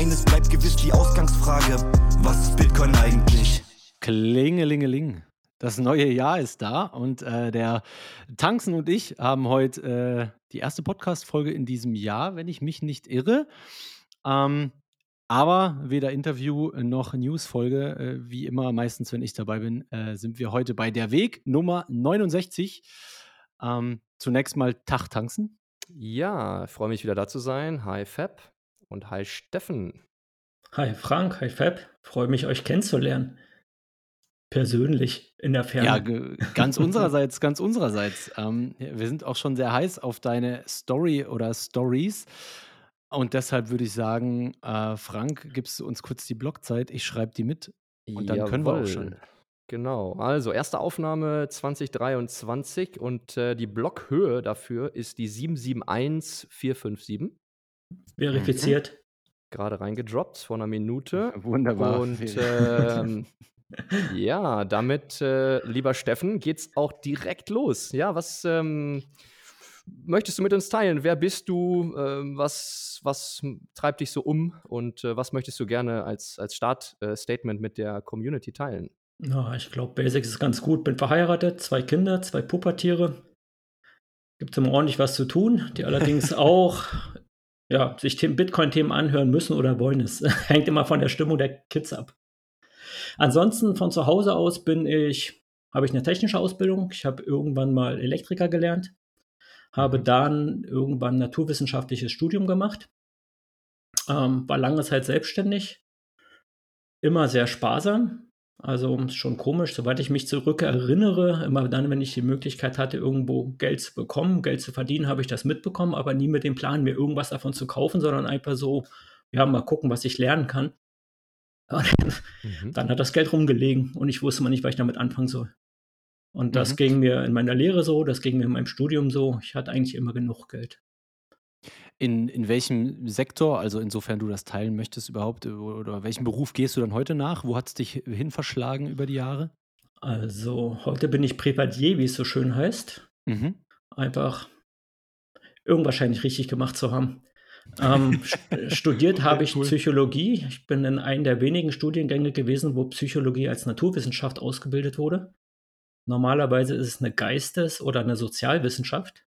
eines bleibt gewiss die Ausgangsfrage. Was ist Bitcoin eigentlich? Klingelingeling. Das neue Jahr ist da und äh, der Tanzen und ich haben heute äh, die erste Podcast-Folge in diesem Jahr, wenn ich mich nicht irre. Ähm, aber weder Interview noch News-Folge, äh, wie immer, meistens, wenn ich dabei bin, äh, sind wir heute bei der Weg Nummer 69. Ähm, zunächst mal Tag tanzen. Ja, freue mich wieder da zu sein. Hi Fab und hi Steffen. Hi Frank, hi Fab. Freue mich, euch kennenzulernen. Persönlich in der Ferne. Ja, ganz unsererseits, ganz unsererseits. Ähm, wir sind auch schon sehr heiß auf deine Story oder Stories. Und deshalb würde ich sagen, äh, Frank, gibst du uns kurz die Blockzeit? Ich schreibe die mit und dann Jawohl. können wir auch schon. Genau, also erste Aufnahme 2023 und äh, die Blockhöhe dafür ist die 771457. Verifiziert. Mhm. Gerade reingedroppt vor einer Minute. Wunderbar. Und ähm, ja, damit, äh, lieber Steffen, geht's auch direkt los. Ja, was ähm, möchtest du mit uns teilen? Wer bist du? Äh, was, was treibt dich so um? Und äh, was möchtest du gerne als, als Startstatement mit der Community teilen? Ja, ich glaube, Basics ist ganz gut. Bin verheiratet, zwei Kinder, zwei Pubertiere. Gibt es immer ordentlich was zu tun, die allerdings auch ja, sich Bitcoin-Themen anhören müssen oder wollen. Es hängt immer von der Stimmung der Kids ab. Ansonsten von zu Hause aus bin ich, habe ich eine technische Ausbildung. Ich habe irgendwann mal Elektriker gelernt, habe dann irgendwann naturwissenschaftliches Studium gemacht, ähm, war lange Zeit selbstständig, immer sehr sparsam. Also schon komisch, soweit ich mich zurückerinnere, immer dann, wenn ich die Möglichkeit hatte, irgendwo Geld zu bekommen, Geld zu verdienen, habe ich das mitbekommen, aber nie mit dem Plan, mir irgendwas davon zu kaufen, sondern einfach so, ja, mal gucken, was ich lernen kann. Mhm. Dann hat das Geld rumgelegen und ich wusste mal nicht, was ich damit anfangen soll. Und das mhm. ging mir in meiner Lehre so, das ging mir in meinem Studium so. Ich hatte eigentlich immer genug Geld. In, in welchem Sektor, also insofern du das teilen möchtest überhaupt, oder welchem Beruf gehst du dann heute nach? Wo hat es dich hin verschlagen über die Jahre? Also heute bin ich Privatier, wie es so schön heißt. Mhm. Einfach irgendwas wahrscheinlich richtig gemacht zu haben. Ähm, studiert habe ich cool. Psychologie. Ich bin in einem der wenigen Studiengänge gewesen, wo Psychologie als Naturwissenschaft ausgebildet wurde. Normalerweise ist es eine Geistes- oder eine Sozialwissenschaft.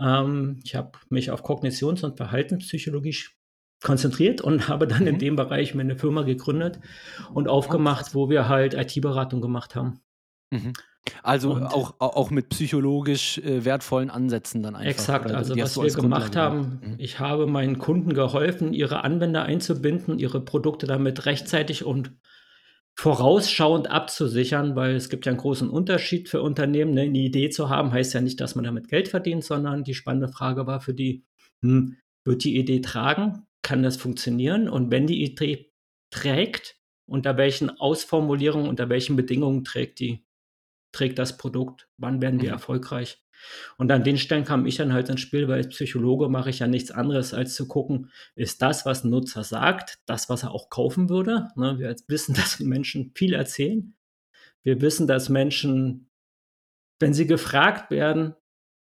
Ähm, ich habe mich auf Kognitions- und Verhaltenspsychologie konzentriert und habe dann mhm. in dem Bereich mir eine Firma gegründet und aufgemacht, wo wir halt IT-Beratung gemacht haben. Mhm. Also auch, auch mit psychologisch äh, wertvollen Ansätzen dann einfach. Exakt, also was wir gemacht haben, mhm. ich habe meinen Kunden geholfen, ihre Anwender einzubinden, ihre Produkte damit rechtzeitig und vorausschauend abzusichern, weil es gibt ja einen großen Unterschied für Unternehmen. Ne? Eine Idee zu haben, heißt ja nicht, dass man damit Geld verdient, sondern die spannende Frage war für die, hm, wird die Idee tragen? Kann das funktionieren? Und wenn die Idee trägt, unter welchen Ausformulierungen, unter welchen Bedingungen trägt die? trägt das Produkt, wann werden wir mhm. erfolgreich. Und an den Stellen kam ich dann halt ins Spiel, weil als Psychologe mache ich ja nichts anderes, als zu gucken, ist das, was ein Nutzer sagt, das, was er auch kaufen würde. Ne, wir wissen, dass Menschen viel erzählen. Wir wissen, dass Menschen, wenn sie gefragt werden,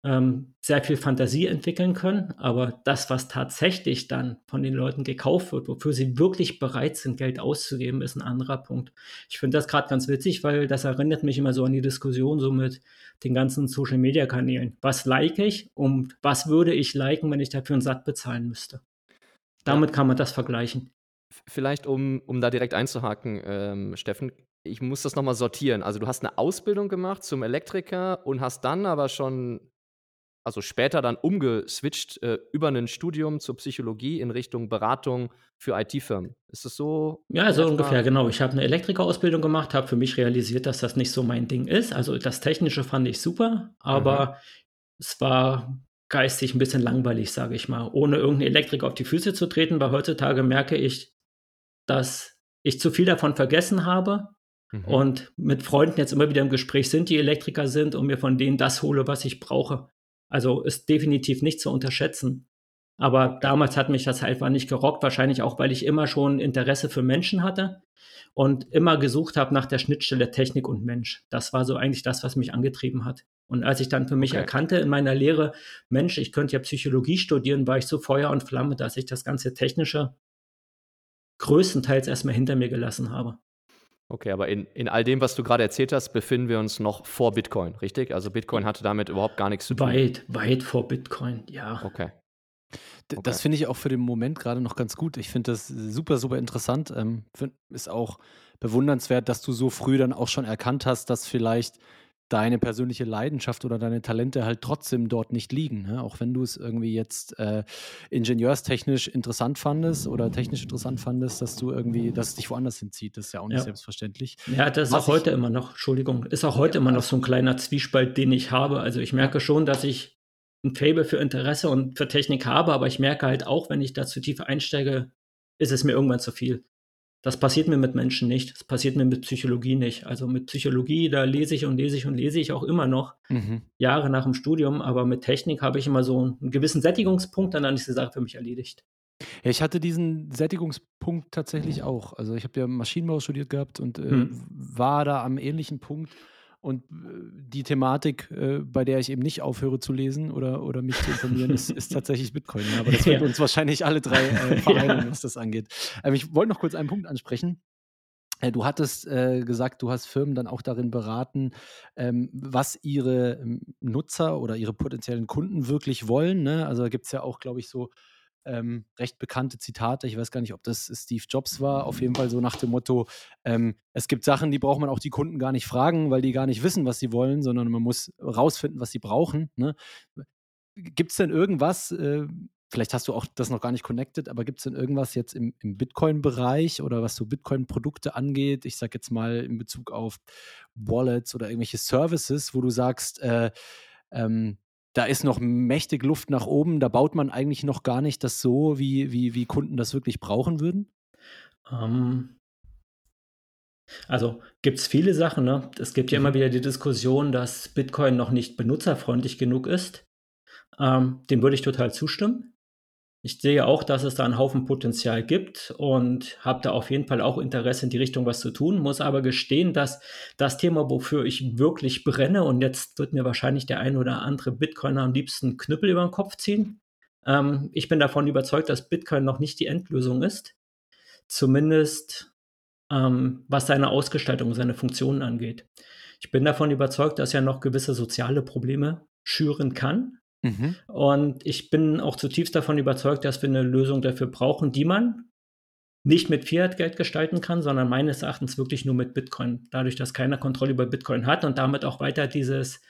ähm, sehr viel Fantasie entwickeln können, aber das, was tatsächlich dann von den Leuten gekauft wird, wofür sie wirklich bereit sind, Geld auszugeben, ist ein anderer Punkt. Ich finde das gerade ganz witzig, weil das erinnert mich immer so an die Diskussion so mit den ganzen Social-Media-Kanälen. Was like ich und was würde ich liken, wenn ich dafür einen Satt bezahlen müsste? Damit ja. kann man das vergleichen. Vielleicht, um, um da direkt einzuhaken, ähm, Steffen, ich muss das nochmal sortieren. Also du hast eine Ausbildung gemacht zum Elektriker und hast dann aber schon also später dann umgeswitcht äh, über ein Studium zur Psychologie in Richtung Beratung für IT-Firmen. Ist das so? Ja, so ungefähr, genau. Ich habe eine Elektrikerausbildung gemacht, habe für mich realisiert, dass das nicht so mein Ding ist. Also das Technische fand ich super, aber mhm. es war geistig ein bisschen langweilig, sage ich mal, ohne irgendeinen Elektriker auf die Füße zu treten, weil heutzutage merke ich, dass ich zu viel davon vergessen habe mhm. und mit Freunden jetzt immer wieder im Gespräch sind, die Elektriker sind und mir von denen das hole, was ich brauche. Also ist definitiv nicht zu unterschätzen. Aber damals hat mich das einfach nicht gerockt, wahrscheinlich auch, weil ich immer schon Interesse für Menschen hatte und immer gesucht habe nach der Schnittstelle Technik und Mensch. Das war so eigentlich das, was mich angetrieben hat. Und als ich dann für mich okay. erkannte in meiner Lehre, Mensch, ich könnte ja Psychologie studieren, war ich so Feuer und Flamme, dass ich das ganze Technische größtenteils erstmal hinter mir gelassen habe. Okay, aber in, in all dem, was du gerade erzählt hast, befinden wir uns noch vor Bitcoin, richtig? Also Bitcoin hatte damit überhaupt gar nichts zu tun. Weit, weit vor Bitcoin, ja. Okay. Okay. Das finde ich auch für den Moment gerade noch ganz gut. Ich finde das super, super interessant. Ähm, find, ist auch bewundernswert, dass du so früh dann auch schon erkannt hast, dass vielleicht deine persönliche Leidenschaft oder deine Talente halt trotzdem dort nicht liegen. Ne? Auch wenn du es irgendwie jetzt äh, ingenieurstechnisch interessant fandest oder technisch interessant fandest, dass du irgendwie, dass es dich woanders hinzieht. Das ist ja auch nicht ja. selbstverständlich. Ja, das ist Was auch heute immer noch, Entschuldigung, ist auch heute ja, immer noch so ein kleiner Zwiespalt, den ich habe. Also ich merke schon, dass ich ein Fable für Interesse und für Technik habe, aber ich merke halt auch, wenn ich da zu tief einsteige, ist es mir irgendwann zu viel. Das passiert mir mit Menschen nicht. Das passiert mir mit Psychologie nicht. Also mit Psychologie, da lese ich und lese ich und lese ich auch immer noch mhm. Jahre nach dem Studium. Aber mit Technik habe ich immer so einen gewissen Sättigungspunkt, dann ist die Sache für mich erledigt. Ja, ich hatte diesen Sättigungspunkt tatsächlich auch. Also ich habe ja Maschinenbau studiert gehabt und äh, mhm. war da am ähnlichen Punkt. Und äh, die Thematik, äh, bei der ich eben nicht aufhöre zu lesen oder, oder mich zu informieren, ist, ist tatsächlich Bitcoin. Ja, aber das wird ja. uns wahrscheinlich alle drei äh, vereinen, ja. was das angeht. Aber ich wollte noch kurz einen Punkt ansprechen. Äh, du hattest äh, gesagt, du hast Firmen dann auch darin beraten, ähm, was ihre ähm, Nutzer oder ihre potenziellen Kunden wirklich wollen. Ne? Also da gibt es ja auch, glaube ich, so ähm, recht bekannte Zitate. Ich weiß gar nicht, ob das Steve Jobs war. Auf jeden Fall so nach dem Motto: ähm, Es gibt Sachen, die braucht man auch die Kunden gar nicht fragen, weil die gar nicht wissen, was sie wollen, sondern man muss rausfinden, was sie brauchen. Ne? Gibt es denn irgendwas? Äh, vielleicht hast du auch das noch gar nicht connected, aber gibt es denn irgendwas jetzt im, im Bitcoin-Bereich oder was so Bitcoin-Produkte angeht? Ich sage jetzt mal in Bezug auf Wallets oder irgendwelche Services, wo du sagst, äh, ähm, da ist noch mächtig Luft nach oben. Da baut man eigentlich noch gar nicht das so, wie, wie, wie Kunden das wirklich brauchen würden? Ähm, also gibt es viele Sachen. Ne? Es gibt ja immer mhm. wieder die Diskussion, dass Bitcoin noch nicht benutzerfreundlich genug ist. Ähm, dem würde ich total zustimmen. Ich sehe auch, dass es da einen Haufen Potenzial gibt und habe da auf jeden Fall auch Interesse in die Richtung was zu tun, muss aber gestehen, dass das Thema, wofür ich wirklich brenne, und jetzt wird mir wahrscheinlich der ein oder andere Bitcoiner am liebsten Knüppel über den Kopf ziehen. Ähm, ich bin davon überzeugt, dass Bitcoin noch nicht die Endlösung ist. Zumindest ähm, was seine Ausgestaltung, seine Funktionen angeht. Ich bin davon überzeugt, dass er noch gewisse soziale Probleme schüren kann, Mhm. Und ich bin auch zutiefst davon überzeugt, dass wir eine Lösung dafür brauchen, die man nicht mit Fiat-Geld gestalten kann, sondern meines Erachtens wirklich nur mit Bitcoin. Dadurch, dass keiner Kontrolle über Bitcoin hat und damit auch weiter dieses,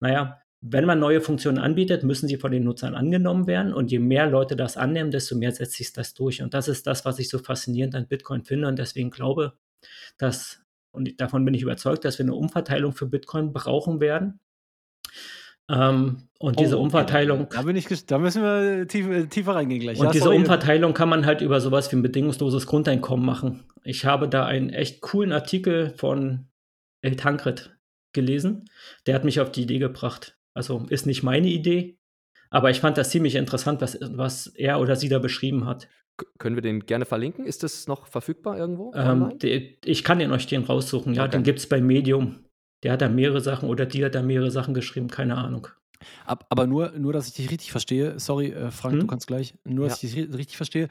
naja, wenn man neue Funktionen anbietet, müssen sie von den Nutzern angenommen werden. Und je mehr Leute das annehmen, desto mehr setzt sich das durch. Und das ist das, was ich so faszinierend an Bitcoin finde. Und deswegen glaube, dass, und davon bin ich überzeugt, dass wir eine Umverteilung für Bitcoin brauchen werden. Ähm, und oh, diese Umverteilung. Okay. Da, bin ich, da müssen wir tief, äh, tiefer reingehen gleich. Und ja, diese sorry. Umverteilung kann man halt über sowas wie ein bedingungsloses Grundeinkommen machen. Ich habe da einen echt coolen Artikel von El Tankred gelesen. Der hat mich auf die Idee gebracht. Also ist nicht meine Idee, aber ich fand das ziemlich interessant, was, was er oder sie da beschrieben hat. können wir den gerne verlinken? Ist das noch verfügbar irgendwo? Ähm, die, ich kann den euch den raussuchen, ja. Okay. Den gibt es bei Medium. Der hat da mehrere Sachen oder die hat da mehrere Sachen geschrieben, keine Ahnung. Aber nur, nur dass ich dich richtig verstehe, sorry, äh, Frank, hm? du kannst gleich, nur dass ja. ich dich richtig verstehe,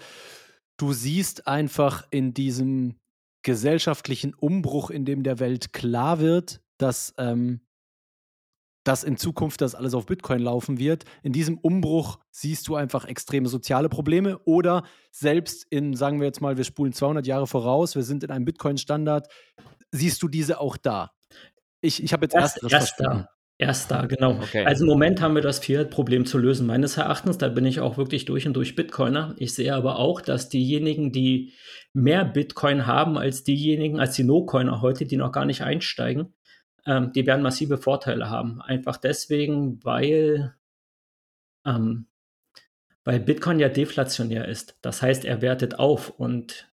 du siehst einfach in diesem gesellschaftlichen Umbruch, in dem der Welt klar wird, dass, ähm, dass in Zukunft das alles auf Bitcoin laufen wird. In diesem Umbruch siehst du einfach extreme soziale Probleme oder selbst in, sagen wir jetzt mal, wir spulen 200 Jahre voraus, wir sind in einem Bitcoin-Standard, siehst du diese auch da? Ich, ich habe jetzt erst, erst, erst da. Erst da, genau. Okay. Also im Moment haben wir das Fiat-Problem zu lösen, meines Erachtens. Da bin ich auch wirklich durch und durch Bitcoiner. Ich sehe aber auch, dass diejenigen, die mehr Bitcoin haben als diejenigen, als die No-Coiner heute, die noch gar nicht einsteigen, ähm, die werden massive Vorteile haben. Einfach deswegen, weil, ähm, weil Bitcoin ja deflationär ist. Das heißt, er wertet auf und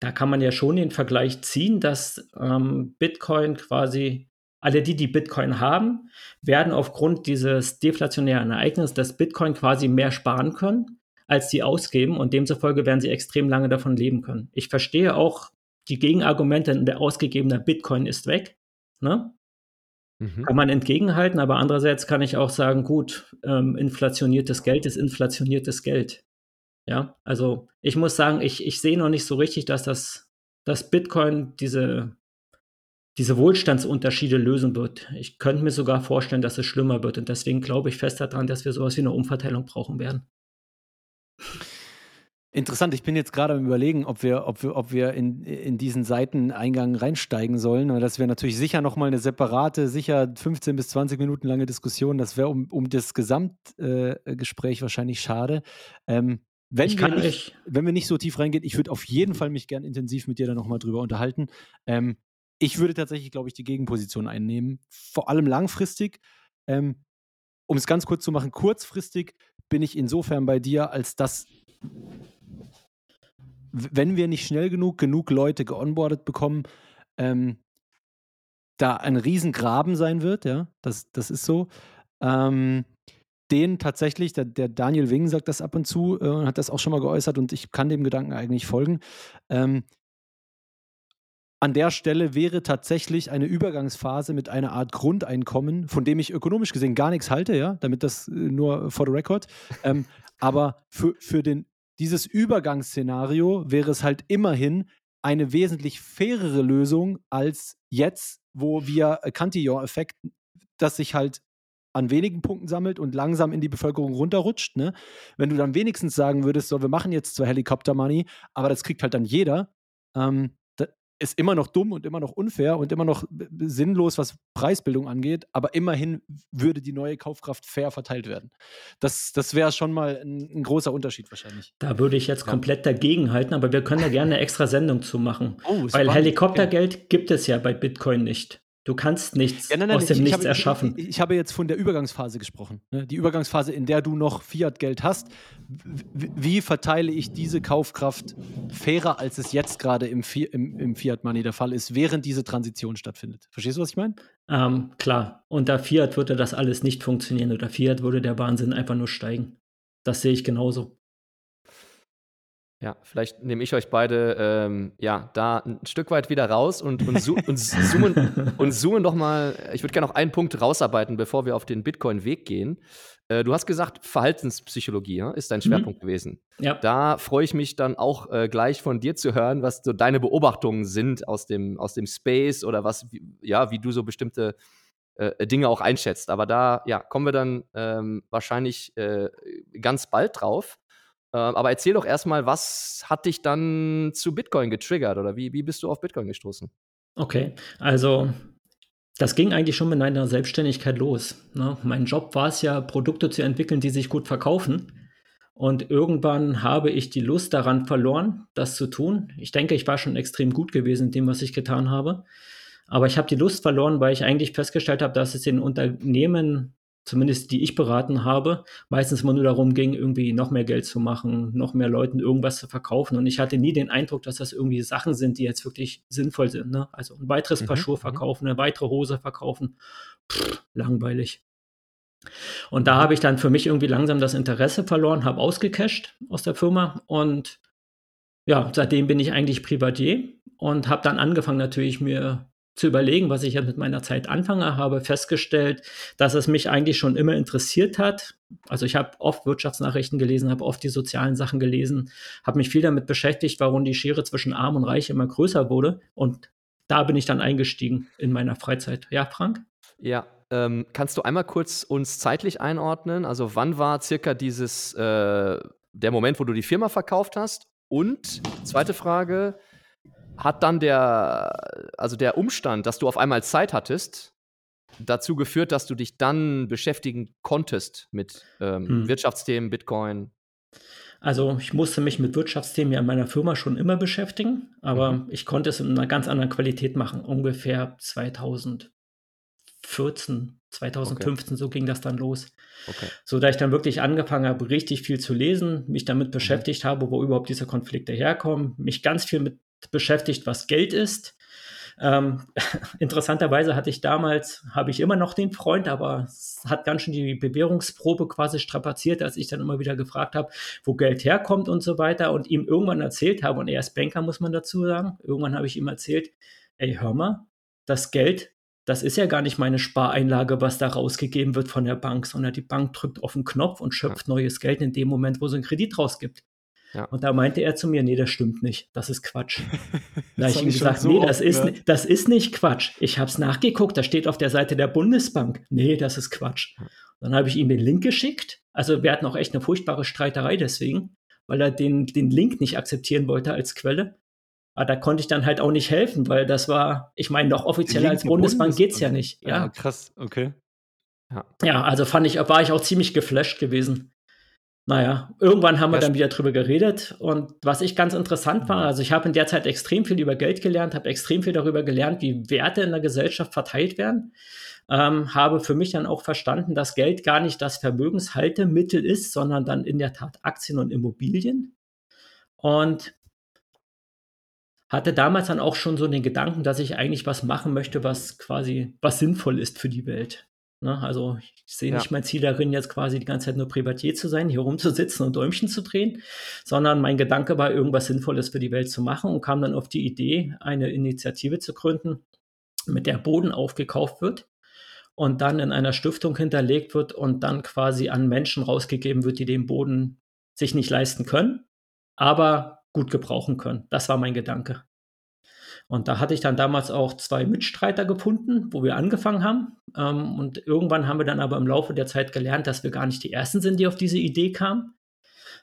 da kann man ja schon den Vergleich ziehen, dass ähm, Bitcoin quasi alle die, die Bitcoin haben, werden aufgrund dieses deflationären Ereignisses, dass Bitcoin quasi mehr sparen können, als sie ausgeben und demzufolge werden sie extrem lange davon leben können. Ich verstehe auch die Gegenargumente, der ausgegebene Bitcoin ist weg. Ne? Mhm. Kann man entgegenhalten, aber andererseits kann ich auch sagen, gut, ähm, inflationiertes Geld ist inflationiertes Geld. Ja, also ich muss sagen, ich, ich sehe noch nicht so richtig, dass das dass Bitcoin diese, diese Wohlstandsunterschiede lösen wird. Ich könnte mir sogar vorstellen, dass es schlimmer wird. Und deswegen glaube ich fest daran, dass wir sowas wie eine Umverteilung brauchen werden. Interessant, ich bin jetzt gerade am überlegen, ob wir, ob wir, ob wir in, in diesen Seiteneingang reinsteigen sollen. Das wäre natürlich sicher nochmal eine separate, sicher 15 bis 20 Minuten lange Diskussion. Das wäre um, um das Gesamtgespräch äh, wahrscheinlich schade. Ähm, wenn, ich wir nicht, nicht, wenn wir nicht so tief reingehen, ich würde auf jeden Fall mich gern intensiv mit dir da nochmal drüber unterhalten. Ähm, ich würde tatsächlich, glaube ich, die Gegenposition einnehmen. Vor allem langfristig. Ähm, um es ganz kurz zu machen, kurzfristig bin ich insofern bei dir, als dass wenn wir nicht schnell genug genug Leute geonboardet bekommen, ähm, da ein Riesengraben sein wird, ja, das, das ist so. Ähm, den tatsächlich, der, der, Daniel Wing sagt das ab und zu äh, hat das auch schon mal geäußert und ich kann dem Gedanken eigentlich folgen. Ähm, an der Stelle wäre tatsächlich eine Übergangsphase mit einer Art Grundeinkommen, von dem ich ökonomisch gesehen gar nichts halte, ja, damit das äh, nur for the record. Ähm, aber für, für den dieses Übergangsszenario wäre es halt immerhin eine wesentlich fairere Lösung als jetzt, wo wir Cantillon-Effekt, das sich halt an wenigen Punkten sammelt und langsam in die Bevölkerung runterrutscht. Ne? Wenn du dann wenigstens sagen würdest, so, wir machen jetzt zwar Helikopter-Money, aber das kriegt halt dann jeder, ähm, ist immer noch dumm und immer noch unfair und immer noch sinnlos, was Preisbildung angeht, aber immerhin würde die neue Kaufkraft fair verteilt werden. Das, das wäre schon mal ein, ein, großer Unterschied wahrscheinlich. Da würde ich jetzt ja. komplett dagegen halten, aber wir können da gerne eine extra Sendung zu machen. Oh, Weil. Helikoptergeld gibt es ja bei Bitcoin nicht. Du kannst nichts ja, nein, nein, aus dem ich, Nichts ich habe, erschaffen. Ich, ich, habe jetzt von der Übergangsphase gesprochen. Ne? Die Übergangsphase, in der du noch Fiat-Geld hast. Wie, wie, verteile ich diese Kaufkraft fairer, als es jetzt gerade im, im, im Fiat-Money der Fall ist, während diese Transition stattfindet? Verstehst du, was ich meine? Ähm, klar. Unter Fiat würde das alles nicht funktionieren. Unter Fiat würde der Wahnsinn einfach nur steigen. Das sehe ich genauso. Ja, vielleicht nehme ich euch beide ähm, ja da ein Stück weit wieder raus und, und, zo und zoomen und zoomen doch mal. Ich würde gerne noch einen Punkt rausarbeiten, bevor wir auf den Bitcoin-Weg gehen. Äh, du hast gesagt, Verhaltenspsychologie ja, ist dein mhm. Schwerpunkt mhm. gewesen. Ja. Da freue ich mich dann auch äh, gleich von dir zu hören, was so deine Beobachtungen sind aus dem, aus dem Space oder was, wie, ja, wie du so bestimmte äh, Dinge auch einschätzt. Aber da ja, kommen wir dann ähm, wahrscheinlich äh, ganz bald drauf. Ähm, aber erzähl doch erstmal, was hat dich dann zu Bitcoin getriggert oder wie, wie bist du auf Bitcoin gestoßen? Okay, also das ging eigentlich schon mit meiner Selbstständigkeit los. Ne? Mein Job war es ja, Produkte zu entwickeln, die sich gut verkaufen. Und irgendwann habe ich die Lust daran verloren, das zu tun. Ich denke, ich war schon extrem gut gewesen in dem, was ich getan habe. Aber ich habe die Lust verloren, weil ich eigentlich festgestellt habe, dass es den Unternehmen zumindest die ich beraten habe, meistens immer nur darum ging, irgendwie noch mehr Geld zu machen, noch mehr Leuten irgendwas zu verkaufen. Und ich hatte nie den Eindruck, dass das irgendwie Sachen sind, die jetzt wirklich sinnvoll sind. Ne? Also ein weiteres mhm, Paar Schuhe mhm. verkaufen, eine weitere Hose verkaufen. Pff, langweilig. Und da mhm. habe ich dann für mich irgendwie langsam das Interesse verloren, habe ausgecasht aus der Firma und ja, seitdem bin ich eigentlich Privatier und habe dann angefangen natürlich mir zu überlegen, was ich jetzt mit meiner Zeit anfange, habe festgestellt, dass es mich eigentlich schon immer interessiert hat. Also ich habe oft Wirtschaftsnachrichten gelesen, habe oft die sozialen Sachen gelesen, habe mich viel damit beschäftigt, warum die Schere zwischen Arm und Reich immer größer wurde. Und da bin ich dann eingestiegen in meiner Freizeit. Ja, Frank? Ja, ähm, kannst du einmal kurz uns zeitlich einordnen? Also wann war circa dieses äh, der Moment, wo du die Firma verkauft hast? Und zweite Frage, hat dann der, also der Umstand, dass du auf einmal Zeit hattest, dazu geführt, dass du dich dann beschäftigen konntest mit ähm, hm. Wirtschaftsthemen, Bitcoin? Also ich musste mich mit Wirtschaftsthemen ja in meiner Firma schon immer beschäftigen, aber mhm. ich konnte es in einer ganz anderen Qualität machen. Ungefähr 2014, 2015, okay. so ging das dann los. Okay. So da ich dann wirklich angefangen habe, richtig viel zu lesen, mich damit mhm. beschäftigt mhm. habe, wo überhaupt diese Konflikte herkommen, mich ganz viel mit beschäftigt, was Geld ist, Ähm, interessanterweise hatte ich damals, habe ich immer noch den Freund, aber es hat ganz schön die Bewährungsprobe quasi strapaziert, als ich dann immer wieder gefragt habe, wo Geld herkommt und so weiter und ihm irgendwann erzählt habe, und er ist Banker, muss man dazu sagen, irgendwann habe ich ihm erzählt, ey, hör mal, das Geld, das ist ja gar nicht meine Spareinlage, was da rausgegeben wird von der Bank, sondern die Bank drückt auf den Knopf und schöpft neues Geld in dem Moment, wo sie einen Kredit rausgibt. Ja. Und da meinte er zu mir, nee, das stimmt nicht, das ist Quatsch. da habe ich ihm gesagt, so nee, das ist, das ist nicht Quatsch. Ich habe es nachgeguckt, das steht auf der Seite der Bundesbank. Nee, das ist Quatsch. Dann habe ich ihm den Link geschickt. Also wir hatten auch echt eine furchtbare Streiterei deswegen, weil er den, den Link nicht akzeptieren wollte als Quelle. Aber da konnte ich dann halt auch nicht helfen, weil das war, ich meine, noch offizieller als Bundesbank Bundes geht es ja nicht. Ja. ja, krass, okay. Ja. ja, also fand ich, war ich auch ziemlich geflasht gewesen. Naja, irgendwann haben wir dann wieder drüber geredet. Und was ich ganz interessant war, also ich habe in der Zeit extrem viel über Geld gelernt, habe extrem viel darüber gelernt, wie Werte in der Gesellschaft verteilt werden. Ähm, habe für mich dann auch verstanden, dass Geld gar nicht das Vermögenshaltemittel ist, sondern dann in der Tat Aktien und Immobilien. Und hatte damals dann auch schon so den Gedanken, dass ich eigentlich was machen möchte, was quasi was sinnvoll ist für die Welt. Ne? Also ich sehe ja. nicht mein Ziel darin, jetzt quasi die ganze Zeit nur Privatier zu sein, hier rumzusitzen und Däumchen zu drehen, sondern mein Gedanke war, irgendwas Sinnvolles für die Welt zu machen und kam dann auf die Idee, eine Initiative zu gründen, mit der Boden aufgekauft wird und dann in einer Stiftung hinterlegt wird und dann quasi an Menschen rausgegeben wird, die den Boden sich nicht leisten können, aber gut gebrauchen können. Das war mein Gedanke. Und da hatte ich dann damals auch zwei Mitstreiter gefunden, wo wir angefangen haben. Ähm, und irgendwann haben wir dann aber im Laufe der Zeit gelernt, dass wir gar nicht die Ersten sind, die auf diese Idee kamen,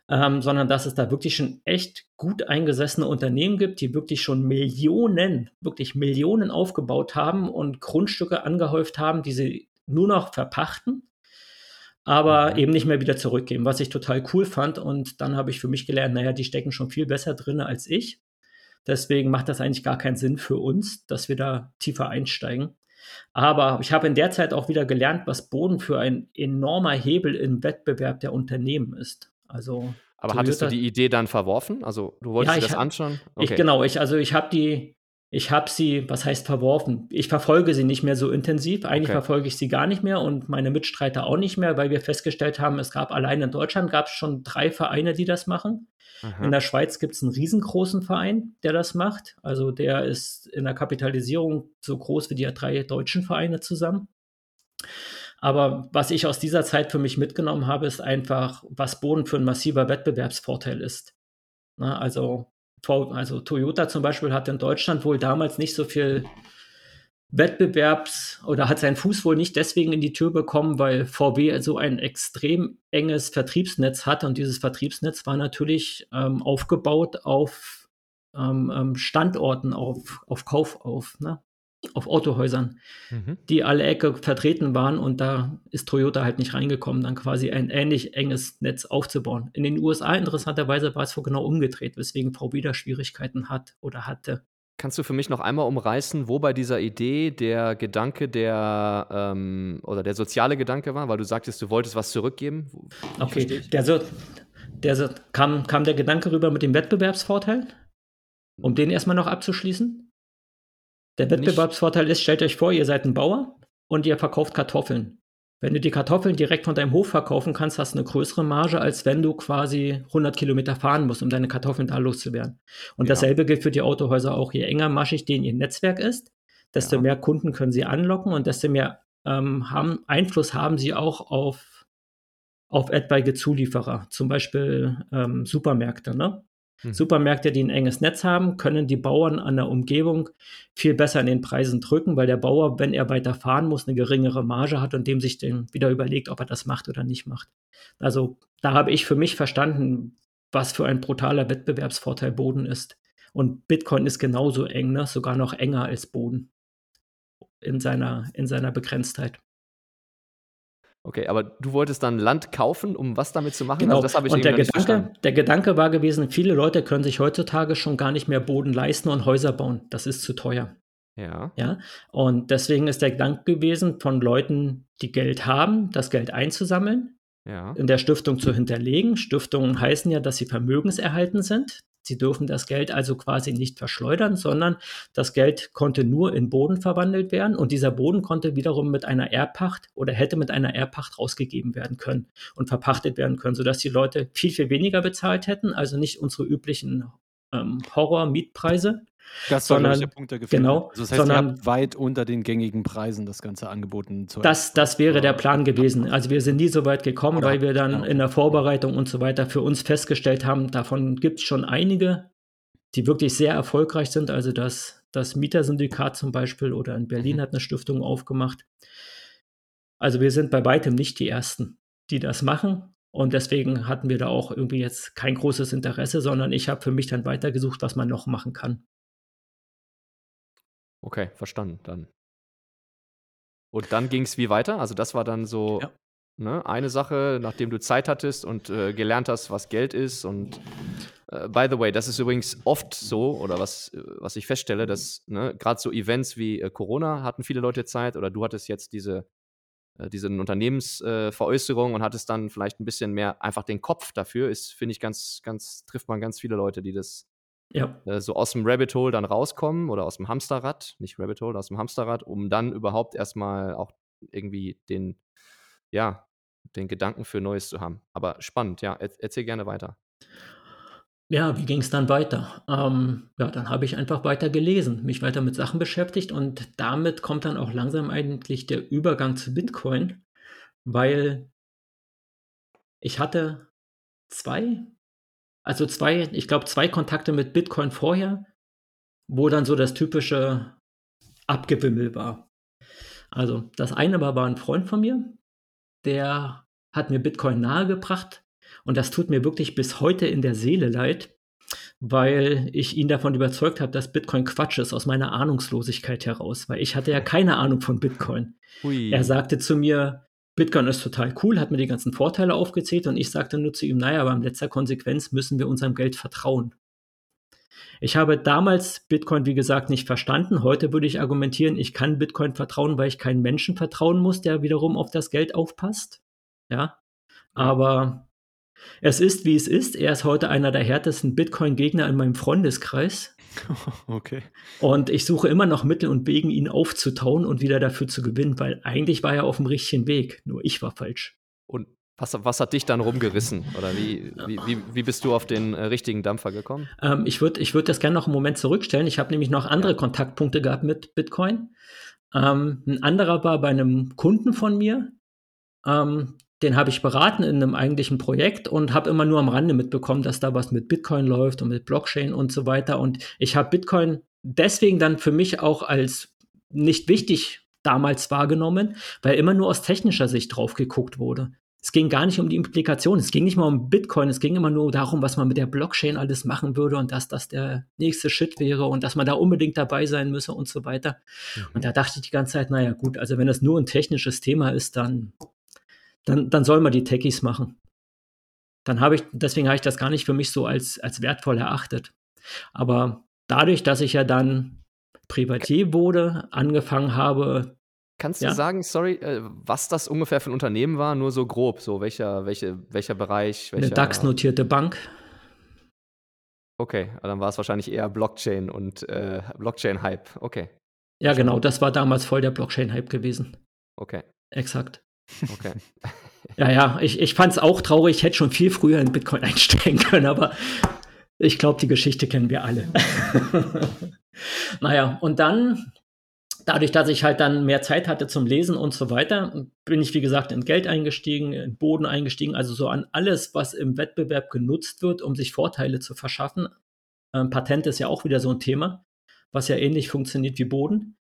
ähm, sondern dass es da wirklich schon echt gut eingesessene Unternehmen gibt, die wirklich schon Millionen, wirklich Millionen aufgebaut haben und Grundstücke angehäuft haben, die sie nur noch verpachten aber mhm. eben nicht mehr wieder zurückgeben, was ich total cool fand. Und dann habe ich für mich gelernt, naja, die stecken schon viel besser drin als ich. Deswegen macht das eigentlich gar keinen Sinn für uns, dass wir da tiefer einsteigen. Aber ich habe in der Zeit auch wieder gelernt, was Boden für ein enormer Hebel im Wettbewerb der Unternehmen ist. Also aber Toyota, hattest du die Idee dann verworfen? Also du wolltest ja, das anschauen? Okay. Ich, genau, ich, also ich habe die, ich habe sie, was heißt verworfen? Ich verfolge sie nicht mehr so intensiv. Eigentlich okay. verfolge ich sie gar nicht mehr und meine Mitstreiter auch nicht mehr, weil wir festgestellt haben, es gab allein in Deutschland gab es schon drei Vereine, die das machen. Aha. In der Schweiz gibt es einen riesengroßen Verein, der das macht. Also der ist in der Kapitalisierung so groß wie die drei deutschen Vereine zusammen. Aber was ich aus dieser Zeit für mich mitgenommen habe, ist einfach, was Boden für ein massiver Wettbewerbsvorteil ist. Na, also, also Toyota zum Beispiel hat in Deutschland wohl damals nicht so viel Wettbewerbs oder hat seinen Fuß wohl nicht deswegen in die Tür bekommen, weil VW so ein extrem enges Vertriebsnetz hat und dieses Vertriebsnetz war natürlich ähm, aufgebaut auf ähm, ähm Standorten, auf, auf Kauf, auf, ne? Auf Autohäusern, mhm. die alle Ecke vertreten waren und da ist Toyota halt nicht reingekommen, dann quasi ein ähnlich enges Netz aufzubauen. In den USA interessanterweise war es vor genau umgedreht, weswegen VW da Schwierigkeiten hat oder hatte. Kannst du für mich noch einmal umreißen, wo bei dieser Idee der Gedanke der ähm, oder der soziale Gedanke war, weil du sagtest, du wolltest was zurückgeben? Okay, der, so, der so, kam, kam der Gedanke rüber mit dem Wettbewerbsvorteil, um den erstmal noch abzuschließen. Der Wettbewerbsvorteil ist, stellt euch vor, ihr seid ein Bauer und ihr verkauft Kartoffeln. Wenn du die Kartoffeln direkt von deinem Hof verkaufen kannst, hast du eine größere Marge, als wenn du quasi 100 Kilometer fahren musst, um deine Kartoffeln da loszuwerden. Und ja. dasselbe gilt für die Autohäuser auch. Je enger maschig denen ihr Netzwerk ist, desto ja. mehr Kunden können sie anlocken und desto mehr ähm, haben, Einfluss haben sie auch auf, auf etwaige Zulieferer, zum Beispiel ähm, Supermärkte. Ne? Hm. Supermärkte, die ein enges Netz haben, können die Bauern an der Umgebung viel besser in den Preisen drücken, weil der Bauer, wenn er weiter fahren muss, eine geringere Marge hat und dem sich dann wieder überlegt, ob er das macht oder nicht macht. Also da habe ich für mich verstanden, was für ein brutaler Wettbewerbsvorteil Boden ist. Und Bitcoin ist genauso eng, ne? sogar noch enger als Boden in seiner, in seiner Begrenztheit. Okay, aber du wolltest dann Land kaufen, um was damit zu machen? Genau. Also das habe ich und der Gedanke, der Gedanke war gewesen, viele Leute können sich heutzutage schon gar nicht mehr Boden leisten und Häuser bauen. Das ist zu teuer. Ja. Ja. Und deswegen ist der Gedanke gewesen, von Leuten, die Geld haben, das Geld einzusammeln, ja. in der Stiftung zu hinterlegen. Stiftungen heißen ja, dass sie vermögenserhalten sind. Sie dürfen das Geld also quasi nicht verschleudern, sondern das Geld konnte nur in Boden verwandelt werden und dieser Boden konnte wiederum mit einer Erbpacht oder hätte mit einer Erbpacht rausgegeben werden können und verpachtet werden können, sodass die Leute viel, viel weniger bezahlt hätten, also nicht unsere üblichen ähm, Horror-Mietpreise, Das ich, sondern der Punkt, der gefehlt genau. Also das heißt, sondern weit unter den gängigen Preisen das Ganze angeboten zu Das, das wäre der Plan gewesen. Also wir sind nie so weit gekommen, Oder- weil wir dann ja, okay. in der Vorbereitung und so weiter für uns festgestellt haben, davon gibt es schon einige, die wirklich sehr erfolgreich sind. Also das, das Mietersyndikat zum Beispiel oder in Berlin Mhm. hat eine Stiftung aufgemacht. Also wir sind bei weitem nicht die Ersten, die das machen. Und deswegen hatten wir da auch irgendwie jetzt kein großes Interesse, sondern ich habe für mich dann weitergesucht, was man noch machen kann. Okay, verstanden dann. Und dann ging es wie weiter? Also das war dann so Ja. ne, eine Sache, nachdem du Zeit hattest und äh, gelernt hast, was Geld ist. Und äh, by the way, das ist übrigens oft so, oder was, äh, was ich feststelle, dass ne, gerade so Events wie äh, Corona hatten viele Leute Zeit oder du hattest jetzt diese, äh, diese Unternehmensveräußerung äh, und hattest dann vielleicht ein bisschen mehr einfach den Kopf dafür, ist, finde ich, ganz, ganz, trifft man ganz viele Leute, die das Ja. äh, so aus dem Rabbit Hole dann rauskommen oder aus dem Hamsterrad, nicht Rabbit Hole, aus dem Hamsterrad, um dann überhaupt erstmal auch irgendwie den, ja, den Gedanken für Neues zu haben. Aber spannend, ja, er, erzähl gerne weiter. Ja, wie ging es dann weiter? Ähm, ja, dann habe ich einfach weiter gelesen, mich weiter mit Sachen beschäftigt und damit kommt dann auch langsam eigentlich der Übergang zu Bitcoin, weil ich hatte zwei, also zwei, ich glaube zwei Kontakte mit Bitcoin vorher, wo dann so das typische Abgewimmel war. Also das eine war, war ein Freund von mir, der hat mir Bitcoin nahegebracht und das tut mir wirklich bis heute in der Seele leid, weil ich ihn davon überzeugt habe, dass Bitcoin Quatsch ist aus meiner Ahnungslosigkeit heraus, weil ich hatte ja keine Ahnung von Bitcoin. Hui. Er sagte zu mir, Bitcoin ist total cool, hat mir die ganzen Vorteile aufgezählt und ich sagte nur zu ihm, naja, aber in letzter Konsequenz müssen wir unserem Geld vertrauen. Ich habe damals Bitcoin, wie gesagt, nicht verstanden. Heute würde ich argumentieren, ich kann Bitcoin vertrauen, weil ich keinen Menschen vertrauen muss, der wiederum auf das Geld aufpasst. Ja. Aber es ist, wie es ist. Er ist heute einer der härtesten Bitcoin-Gegner in meinem Freundeskreis. okay. Und ich suche immer noch Mittel und Wegen, ihn aufzutauen und wieder dafür zu gewinnen, weil eigentlich war er auf dem richtigen Weg. Nur ich war falsch. Und was, was hat dich dann rumgerissen? Oder wie, wie, wie, wie bist du auf den äh, richtigen Dampfer gekommen? Ähm, ich würde ich würd das gerne noch einen Moment zurückstellen. Ich habe nämlich noch andere Kontaktpunkte gehabt mit Bitcoin. Ähm, ein anderer war bei einem Kunden von mir. Ähm, den habe ich beraten in einem eigentlichen Projekt und habe immer nur am Rande mitbekommen, dass da was mit Bitcoin läuft und mit Blockchain und so weiter. Und ich habe Bitcoin deswegen dann für mich auch als nicht wichtig damals wahrgenommen, weil immer nur aus technischer Sicht drauf geguckt wurde. Es ging gar nicht um die Implikation, es ging nicht mal um Bitcoin, es ging immer nur darum, was man mit der Blockchain alles machen würde und dass das der nächste Shit wäre und dass man da unbedingt dabei sein müsse und so weiter. Und da dachte ich die ganze Zeit, naja gut, also wenn das nur ein technisches Thema ist, dann, dann, dann soll man die Techies machen. Dann habe ich, deswegen habe ich das gar nicht für mich so als, als wertvoll erachtet. Aber dadurch, dass ich ja dann Privatier wurde, angefangen habe, Kannst Ja. du sagen, sorry, äh, was das ungefähr für ein Unternehmen war? Nur so grob, so welcher, welche, welcher Bereich? eine Welcher, DAX-notierte Bank, Okay, dann war es wahrscheinlich eher Blockchain und äh, Blockchain-Hype. Okay, ja genau, das war damals voll der Blockchain-Hype gewesen. okay, Exakt. Okay. Ja, ja, ich, ich fand es auch traurig, ich hätte schon viel früher in Bitcoin einsteigen können, aber ich glaube, die Geschichte kennen wir alle. naja, und dann, dadurch, dass ich halt dann mehr Zeit hatte zum Lesen und so weiter, bin ich, wie gesagt, in Geld eingestiegen, in Boden eingestiegen, also so an alles, was im Wettbewerb genutzt wird, um sich Vorteile zu verschaffen. Ähm, Patent ist ja auch wieder so ein Thema, was ja ähnlich funktioniert wie Boden.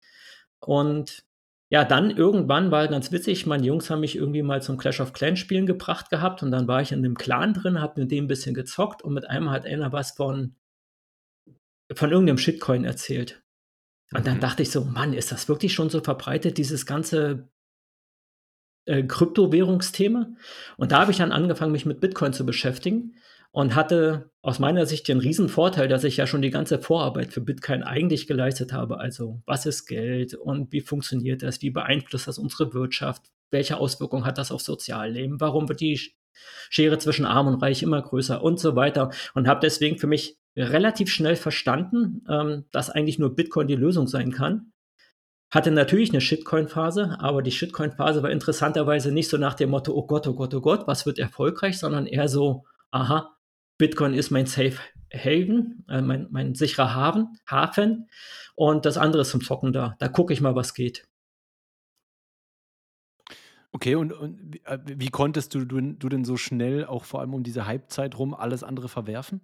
Und ja, dann irgendwann war ganz witzig, meine Jungs haben mich irgendwie mal zum Clash of Clans spielen gebracht gehabt und dann war ich in dem Clan drin, hab mit dem ein bisschen gezockt und mit einem hat einer was von, von irgendeinem Shitcoin erzählt. Und dann Mhm. dachte ich so, Mann, ist das wirklich schon so verbreitet, dieses ganze äh, Kryptowährungsthema? Und da habe ich dann angefangen, mich mit Bitcoin zu beschäftigen und hatte aus meiner Sicht den riesen Vorteil, dass ich ja schon die ganze Vorarbeit für Bitcoin eigentlich geleistet habe. Also was ist Geld und wie funktioniert das? Wie beeinflusst das unsere Wirtschaft? Welche Auswirkungen hat das auf Sozialleben? Warum wird die Schere zwischen Arm und Reich immer größer und so weiter? Und habe deswegen für mich relativ schnell verstanden, ähm, dass eigentlich nur Bitcoin die Lösung sein kann. Hatte natürlich eine Shitcoin-Phase, aber die Shitcoin-Phase war interessanterweise nicht so nach dem Motto, oh Gott, oh Gott, oh Gott, was wird erfolgreich, sondern eher so, aha, Bitcoin ist mein Safe Haven, äh, mein, mein sicherer Hafen, Hafen und das andere ist zum Zocken da. Da gucke ich mal, was geht. Okay, und, und wie, äh, wie konntest du, du, du denn so schnell, auch vor allem um diese Halbzeit rum, alles andere verwerfen?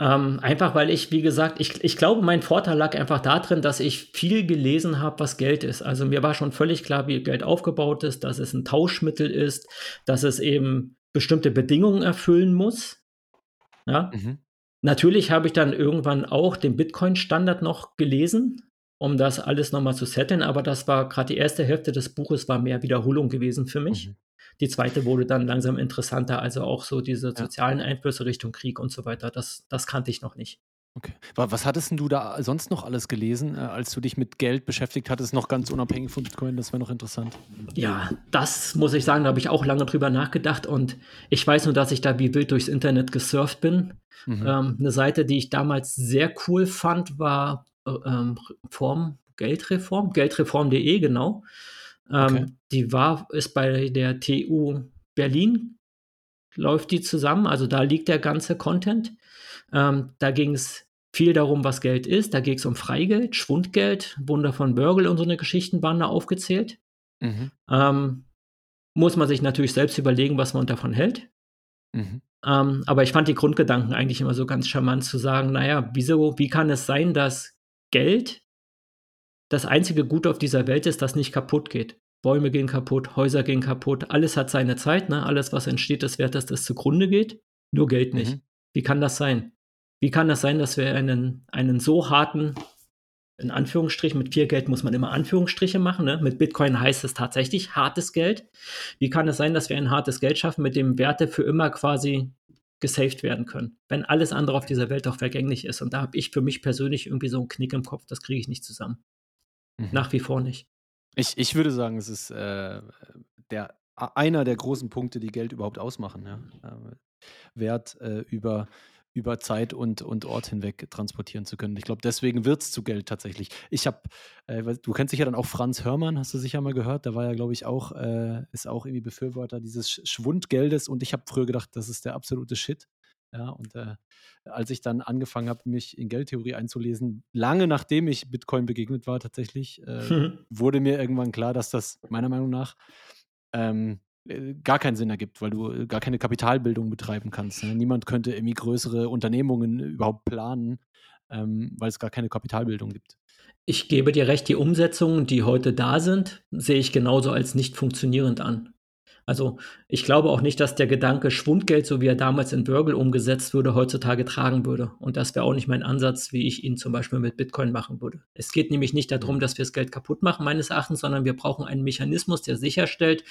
Ähm, einfach weil ich, wie gesagt, ich, ich glaube, mein Vorteil lag einfach darin, dass ich viel gelesen habe, was Geld ist. Also mir war schon völlig klar, wie Geld aufgebaut ist, dass es ein Tauschmittel ist, dass es eben bestimmte Bedingungen erfüllen muss. Ja. Mhm. Natürlich habe ich dann irgendwann auch den Bitcoin-Standard noch gelesen um das alles nochmal zu setteln. Aber das war gerade die erste Hälfte des Buches war mehr Wiederholung gewesen für mich. Mhm. Die zweite wurde dann langsam interessanter, also auch so diese sozialen Einflüsse Richtung Krieg und so weiter. Das, das kannte ich noch nicht. Okay. Was hattest du da sonst noch alles gelesen, äh, als du dich mit Geld beschäftigt hattest, noch ganz unabhängig von Bitcoin? Das wäre noch interessant. Ja, das muss ich sagen, da habe ich auch lange drüber nachgedacht und ich weiß nur, dass ich da wie wild durchs Internet gesurft bin. Mhm. Ähm, eine Seite, die ich damals sehr cool fand, war ähm, Form, Geldreform, geldreform.de, genau. Ähm, okay. Die war, ist bei der TU Berlin, läuft die zusammen, also da liegt der ganze Content. Ähm, da ging es viel darum, was Geld ist. Da ging es um Freigeld, Schwundgeld, Wunder von Börgel und so eine Geschichten waren da aufgezählt. Mhm. Ähm, muss man sich natürlich selbst überlegen, was man davon hält. Mhm. Ähm, aber ich fand die Grundgedanken eigentlich immer so ganz charmant zu sagen, naja, wieso, wie kann es sein, dass Geld das einzige Gute auf dieser Welt ist, das nicht kaputt geht. Bäume gehen kaputt, Häuser gehen kaputt, alles hat seine Zeit, ne? alles, was entsteht, ist wert, dass das zugrunde geht, nur Geld nicht. Mhm. Wie kann das sein? Wie kann das sein, dass wir einen, einen so harten, in Anführungsstrichen, mit viel Geld muss man immer Anführungsstriche machen, ne? mit Bitcoin heißt es tatsächlich hartes Geld. Wie kann es sein, dass wir ein hartes Geld schaffen, mit dem Werte für immer quasi gesaved werden können, wenn alles andere auf dieser Welt auch vergänglich ist. Und da habe ich für mich persönlich irgendwie so einen Knick im Kopf, das kriege ich nicht zusammen. Mhm. Nach wie vor nicht. Ich, ich würde sagen, es ist äh, der, einer der großen Punkte, die Geld überhaupt ausmachen. Ja? Äh, Wert äh, über über Zeit und, und Ort hinweg transportieren zu können. Ich glaube, deswegen wird es zu Geld tatsächlich. Ich habe, äh, du kennst sicher dann auch Franz Hörmann, hast du sicher mal gehört, da war ja, glaube ich, auch, äh, ist auch irgendwie Befürworter dieses Schwundgeldes und ich habe früher gedacht, das ist der absolute Shit. Ja, und äh, als ich dann angefangen habe, mich in Geldtheorie einzulesen, lange nachdem ich Bitcoin begegnet war, tatsächlich, mhm. wurde mir irgendwann klar, dass das meiner Meinung nach ähm, äh, gar keinen Sinn ergibt, weil du äh, gar keine Kapitalbildung betreiben kannst. Ne? Niemand könnte irgendwie größere Unternehmungen überhaupt planen, ähm, weil es gar keine Kapitalbildung gibt. Ich gebe dir recht, die Umsetzungen, die heute da sind, sehe ich genauso als nicht funktionierend an. Also ich glaube auch nicht, dass der Gedanke Schwundgeld, so wie er damals in Wörgl umgesetzt wurde, heutzutage tragen würde. Und das wäre auch nicht mein Ansatz, wie ich ihn zum Beispiel mit Bitcoin machen würde. Es geht nämlich nicht darum, dass wir das Geld kaputt machen, meines Erachtens, sondern wir brauchen einen Mechanismus, der sicherstellt,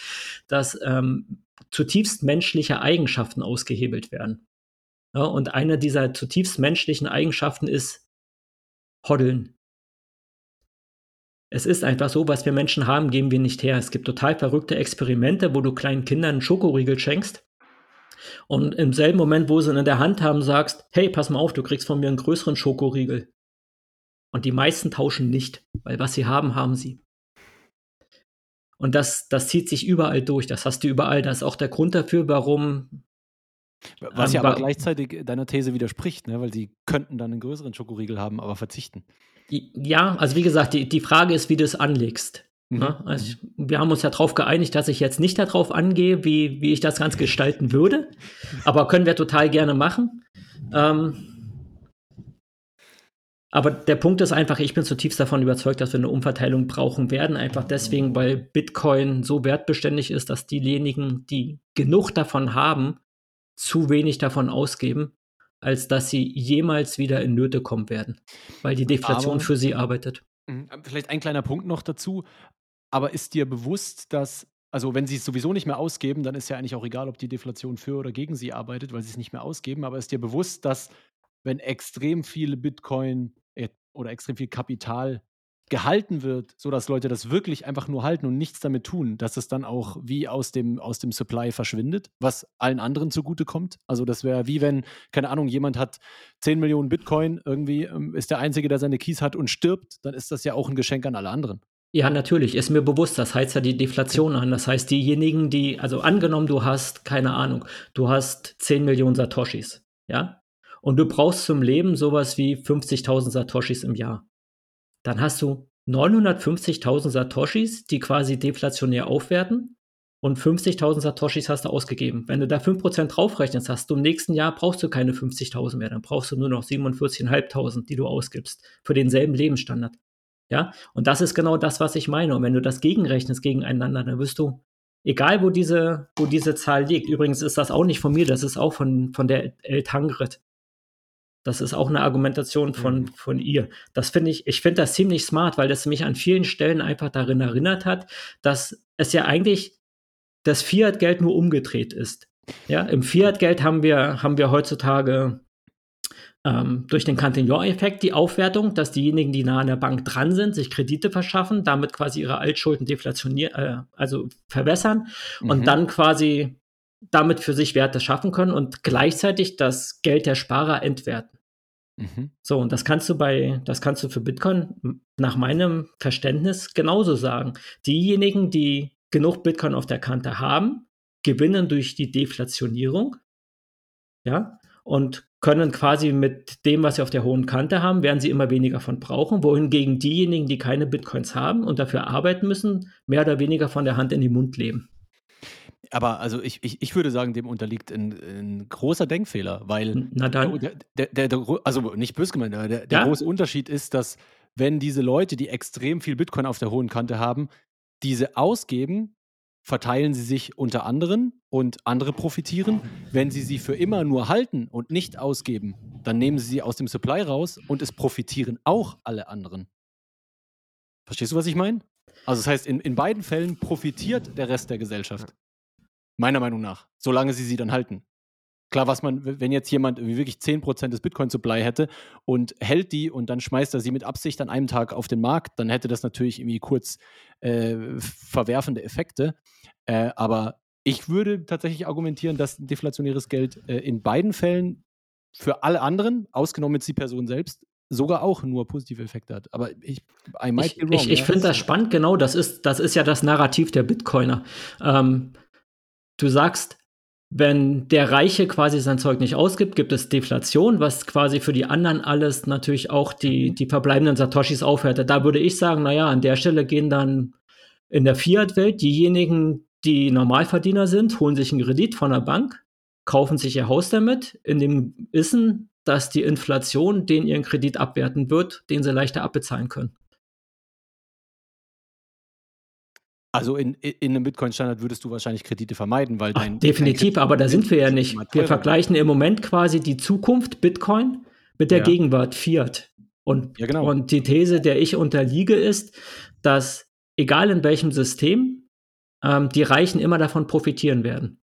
dass ähm, zutiefst menschliche Eigenschaften ausgehebelt werden. Ja, und eine dieser zutiefst menschlichen Eigenschaften ist Hoddeln. Es ist einfach so, was wir Menschen haben, geben wir nicht her. Es gibt total verrückte Experimente, wo du kleinen Kindern einen Schokoriegel schenkst und im selben Moment, wo sie ihn in der Hand haben, sagst, hey, pass mal auf, du kriegst von mir einen größeren Schokoriegel. Und die meisten tauschen nicht, weil was sie haben, haben sie. Und das, das zieht sich überall durch. Das hast du überall. Das ist auch der Grund dafür, warum. Was ja aber gleichzeitig deiner These widerspricht, ne? weil sie könnten dann einen größeren Schokoriegel haben, aber verzichten. Ja, also wie gesagt, die, die Frage ist, wie du es anlegst. Mhm. Ne? Also ich, wir haben uns ja darauf geeinigt, dass ich jetzt nicht darauf angehe, wie, wie ich das Ganze gestalten würde. Aber können wir total gerne machen. Ähm, aber der Punkt ist einfach, ich bin zutiefst davon überzeugt, dass wir eine Umverteilung brauchen werden. Einfach deswegen, weil Bitcoin so wertbeständig ist, dass diejenigen, die genug davon haben, zu wenig davon ausgeben als dass sie jemals wieder in Nöte kommen werden, weil die Deflation aber, für sie arbeitet. Mhm, vielleicht ein kleiner Punkt noch dazu. Aber ist dir bewusst, dass, also wenn sie es sowieso nicht mehr ausgeben, dann ist ja eigentlich auch egal, ob die Deflation für oder gegen sie arbeitet, weil sie es nicht mehr ausgeben. Aber ist dir bewusst, dass wenn extrem viele Bitcoin äh, oder extrem viel Kapital gehalten wird, sodass Leute das wirklich einfach nur halten und nichts damit tun, dass es dann auch wie aus dem, aus dem Supply verschwindet, was allen anderen zugutekommt. Also das wäre wie wenn, keine Ahnung, jemand hat 10 Millionen Bitcoin, irgendwie ähm, ist der Einzige, der seine Keys hat und stirbt, dann ist das ja auch ein Geschenk an alle anderen. Ja, natürlich, ist mir bewusst, das heißt ja die Deflation an. Das heißt, diejenigen, die, also angenommen, du hast, keine Ahnung, du hast 10 Millionen Satoshis, ja, und du brauchst zum Leben sowas wie 50.000 Satoshis im Jahr. Dann hast du 950.000 Satoshis, die quasi deflationär aufwerten und 50.000 Satoshis hast du ausgegeben. Wenn du da 5% draufrechnest, hast du im nächsten Jahr brauchst du keine 50.000 mehr, dann brauchst du nur noch 47.500, die du ausgibst für denselben Lebensstandard. Ja, und das ist genau das, was ich meine. Und wenn du das gegenrechnest gegeneinander, dann wirst du, egal wo diese, wo diese Zahl liegt, übrigens ist das auch nicht von mir, das ist auch von, von der El Tangret. Das ist auch eine Argumentation von, mhm. von ihr. Das finde ich, ich finde das ziemlich smart, weil das mich an vielen Stellen einfach darin erinnert hat, dass es ja eigentlich das Fiat-Geld nur umgedreht ist. Ja, im Fiat-Geld haben wir, haben wir heutzutage ähm, durch den Cantillon-Effekt die Aufwertung, dass diejenigen, die nah an der Bank dran sind, sich Kredite verschaffen, damit quasi ihre Altschulden deflationieren, äh, also verwässern mhm. und dann quasi damit für sich Werte schaffen können und gleichzeitig das Geld der Sparer entwerten. Mhm. So, und das kannst du bei, das kannst du für Bitcoin nach meinem Verständnis genauso sagen. Diejenigen, die genug Bitcoin auf der Kante haben, gewinnen durch die Deflationierung. Ja, und können quasi mit dem, was sie auf der hohen Kante haben, werden sie immer weniger von brauchen, wohingegen diejenigen, die keine Bitcoins haben und dafür arbeiten müssen, mehr oder weniger von der Hand in den Mund leben. Aber also ich, ich, ich würde sagen, dem unterliegt ein, ein großer Denkfehler, weil Na dann. Der, der, der, also nicht böse gemeint, der, der ja? große Unterschied ist, dass wenn diese Leute, die extrem viel Bitcoin auf der hohen Kante haben, diese ausgeben, verteilen sie sich unter anderen und andere profitieren. Wenn sie sie für immer nur halten und nicht ausgeben, dann nehmen sie sie aus dem Supply raus und es profitieren auch alle anderen. Verstehst du, was ich meine? Also das heißt, in, in beiden Fällen profitiert der Rest der Gesellschaft. Meiner Meinung nach, solange sie sie dann halten. Klar, was man, wenn jetzt jemand wirklich 10% des Bitcoin-Supply hätte und hält die und dann schmeißt er sie mit Absicht an einem Tag auf den Markt, dann hätte das natürlich irgendwie kurz äh, verwerfende Effekte. Äh, aber ich würde tatsächlich argumentieren, dass deflationäres Geld äh, in beiden Fällen für alle anderen, ausgenommen jetzt die Person selbst, sogar auch nur positive Effekte hat. Aber ich, I might ich, be wrong. Ich, ich ja? finde das spannend, genau. Das ist, das ist ja das Narrativ der Bitcoiner. Ähm, du sagst, wenn der Reiche quasi sein Zeug nicht ausgibt, gibt es Deflation, was quasi für die anderen alles natürlich auch die, die verbleibenden Satoshis aufhört. Da würde ich sagen, naja, an der Stelle gehen dann in der Fiat-Welt diejenigen, die Normalverdiener sind, holen sich einen Kredit von der Bank, kaufen sich ihr Haus damit, in dem Wissen, dass die Inflation den ihren Kredit abwerten wird, den sie leichter abbezahlen können. Also in, in einem Bitcoin-Standard würdest du wahrscheinlich Kredite vermeiden, weil dein. Ach, definitiv, dein aber da sind wir ja nicht. Wir vergleichen im Moment quasi die Zukunft Bitcoin mit der ja. Gegenwart Fiat. Und, ja, genau. und die These, der ich unterliege, ist, dass egal in welchem System, ähm, die Reichen immer davon profitieren werden.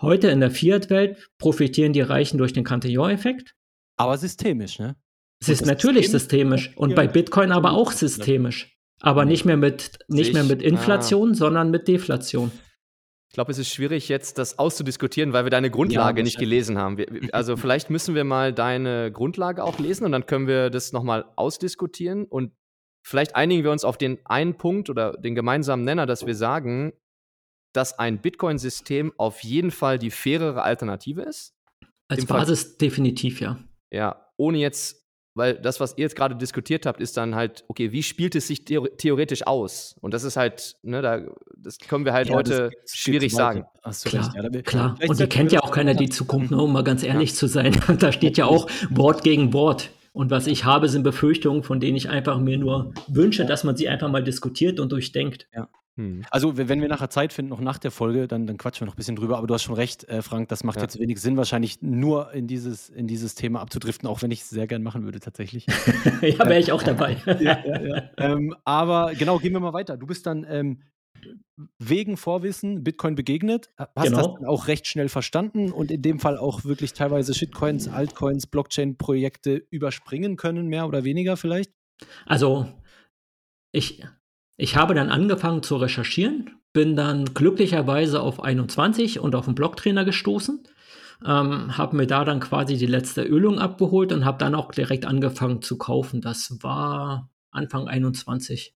Heute in der Fiat-Welt profitieren die Reichen durch den Cantillon-Effekt. Aber systemisch, ne? Es ist natürlich systemisch. Und bei Bitcoin aber auch systemisch. Aber nicht mehr mit, nicht mehr mit Inflation, ah. sondern mit Deflation. Ich glaube, es ist schwierig, jetzt das auszudiskutieren, weil wir deine Grundlage ja, nicht gelesen haben. Wir, also vielleicht müssen wir mal deine Grundlage auch lesen und dann können wir das nochmal ausdiskutieren und vielleicht einigen wir uns auf den einen Punkt oder den gemeinsamen Nenner, dass wir sagen, dass ein Bitcoin-System auf jeden Fall die fairere Alternative ist. Als Basis Fall, definitiv, ja. Ja, ohne jetzt weil das, was ihr jetzt gerade diskutiert habt, ist dann halt, okay, wie spielt es sich theoretisch aus? Und das ist halt, ne, da, das können wir halt ja, heute schwierig sagen. Du klar, ja, klar. Und die kennt ja auch keiner die Zukunft, nur um mal ganz ehrlich ja. zu sein. da steht ja auch Wort gegen Wort. Und was ich habe, sind Befürchtungen, von denen ich einfach mir nur wünsche, dass man sie einfach mal diskutiert und durchdenkt. Ja. Hm. Also, wenn wir nachher Zeit finden, noch nach der Folge, dann, dann quatschen wir noch ein bisschen drüber. Aber du hast schon recht, äh, Frank, das macht ja. jetzt wenig Sinn, wahrscheinlich nur in dieses, in dieses Thema abzudriften, auch wenn ich es sehr gern machen würde, tatsächlich. ja, wäre ich auch dabei. ja, ja, ähm, aber genau, gehen wir mal weiter. Du bist dann ähm, wegen Vorwissen Bitcoin begegnet, hast genau. das dann auch recht schnell verstanden und in dem Fall auch wirklich teilweise Shitcoins, Altcoins, Blockchain-Projekte überspringen können, mehr oder weniger vielleicht? Also, ich, ich habe dann angefangen zu recherchieren, bin dann glücklicherweise auf 21 und auf den Blocktrainer gestoßen, ähm, habe mir da dann quasi die letzte Ölung abgeholt und habe dann auch direkt angefangen zu kaufen. Das war Anfang 21.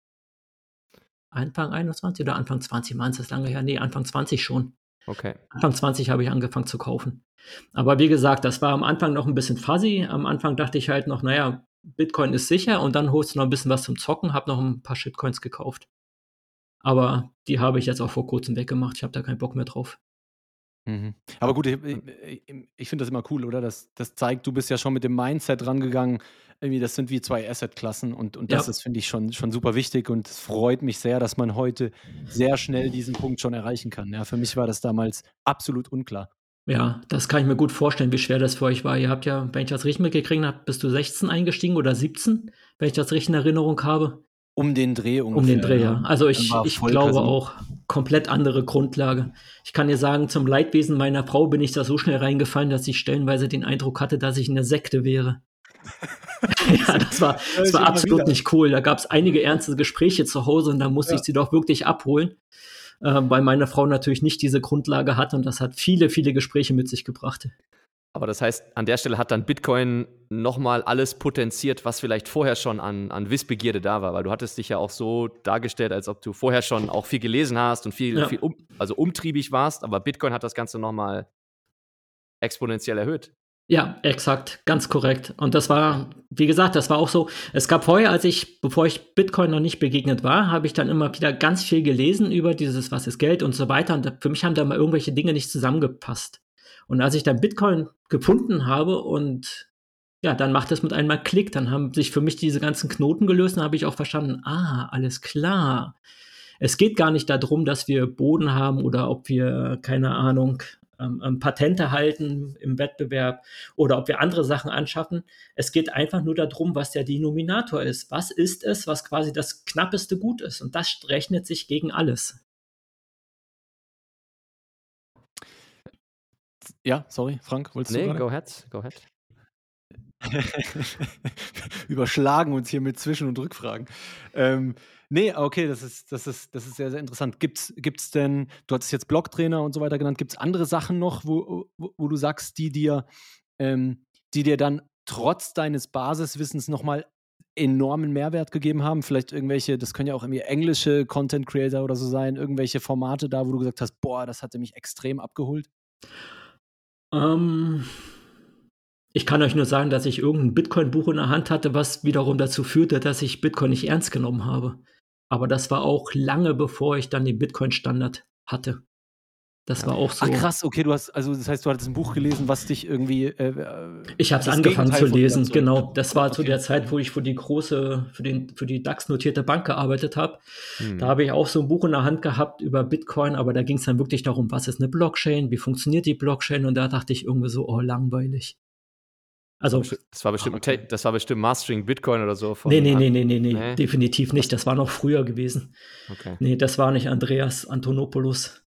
Anfang 21 oder Anfang 20? Meinst du das lange her? Nee, Anfang 20 schon. Okay. Anfang 20 habe ich angefangen zu kaufen. Aber wie gesagt, das war am Anfang noch ein bisschen fuzzy. Am Anfang dachte ich halt noch, naja, Bitcoin ist sicher und dann holst du noch ein bisschen was zum Zocken, habe noch ein paar Shitcoins gekauft. Aber die habe ich jetzt auch vor kurzem weggemacht. Ich habe da keinen Bock mehr drauf. Mhm. Aber gut, ich, ich, ich finde das immer cool, oder? Das, das zeigt, du bist ja schon mit dem Mindset rangegangen. Irgendwie, das sind wie zwei Asset-Klassen und, und das Ja. ist, finde ich, schon, schon super wichtig und es freut mich sehr, dass man heute sehr schnell diesen Punkt schon erreichen kann. Ja, für mich war das damals absolut unklar. Ja, das kann ich mir gut vorstellen, wie schwer das für euch war. Ihr habt ja, wenn ich das richtig mitgekriegt habe, bist du 16 eingestiegen oder 17, wenn ich das richtig in Erinnerung habe. Um den Dreh ungefähr. Um den Dreh, ja. Also ich, ich glaube präsent. auch komplett andere Grundlage. Ich kann dir sagen, zum Leidwesen meiner Frau bin ich da so schnell reingefallen, dass ich stellenweise den Eindruck hatte, dass ich in der Sekte wäre. ja, das war, das war absolut nicht cool. Da gab es einige ernste Gespräche zu Hause und da musste Ja. ich sie doch wirklich abholen, äh, weil meine Frau natürlich nicht diese Grundlage hat und das hat viele, viele Gespräche mit sich gebracht. Aber das heißt, an der Stelle hat dann Bitcoin nochmal alles potenziert, was vielleicht vorher schon an, an Wissbegierde da war, weil du hattest dich ja auch so dargestellt, als ob du vorher schon auch viel gelesen hast und viel, Ja. viel um, also umtriebig warst, aber Bitcoin hat das Ganze nochmal exponentiell erhöht. Ja, exakt, ganz korrekt. Und das war, wie gesagt, das war auch so. Es gab vorher, als ich, bevor ich Bitcoin noch nicht begegnet war, habe ich dann immer wieder ganz viel gelesen über dieses, was ist Geld und so weiter. Und für mich haben da mal irgendwelche Dinge nicht zusammengepasst. Und als ich dann Bitcoin gefunden habe und ja, dann macht es mit einmal Klick, dann haben sich für mich diese ganzen Knoten gelöst und habe ich auch verstanden, ah, alles klar. Es geht gar nicht darum, dass wir Boden haben oder ob wir, keine Ahnung, ähm, ähm, Patente halten im Wettbewerb oder ob wir andere Sachen anschaffen. Es geht einfach nur darum, was der Denominator ist. Was ist es, was quasi das knappeste Gut ist? Und das rechnet sich gegen alles. Ja, sorry, Frank, wolltest Nee, du gerade? go ahead, go ahead. Überschlagen uns hier mit Zwischen- und Rückfragen. Ähm, nee, okay, das ist, das ist, das ist sehr, sehr interessant. Gibt's, gibt's denn, du hattest jetzt Blocktrainer und so weiter genannt, gibt es andere Sachen noch, wo, wo, wo du sagst, die dir, ähm, die dir dann trotz deines Basiswissens nochmal enormen Mehrwert gegeben haben? Vielleicht irgendwelche, das können ja auch irgendwie englische Content Creator oder so sein, irgendwelche Formate da, wo du gesagt hast, boah, das hatte mich extrem abgeholt. Ähm, ich kann euch nur sagen, dass ich irgendein Bitcoin-Buch in der Hand hatte, was wiederum dazu führte, dass ich Bitcoin nicht ernst genommen habe. Aber das war auch lange bevor ich dann den Bitcoin-Standard hatte. Das war auch so. Ach krass, okay, du hast, also das heißt, du hattest ein Buch gelesen, was dich irgendwie. Äh, äh, Ich habe es angefangen Gegenteil zu lesen, überzeugt. genau. Das war zu Okay. der Zeit, wo ich für die große, für, den, für die DAX-notierte Bank gearbeitet habe. Hm. Da habe ich auch so ein Buch in der Hand gehabt über Bitcoin, aber da ging es dann wirklich darum, was ist eine Blockchain, wie funktioniert die Blockchain und da dachte ich irgendwie so, oh, langweilig. Also, Das war bestimmt, Ah, okay. Das war bestimmt Mastering Bitcoin oder so. Von nee, nee, nee, nee, nee, nee, Nee? definitiv nicht. Das war noch früher gewesen. Okay. Nee, das war nicht Andreas Antonopoulos.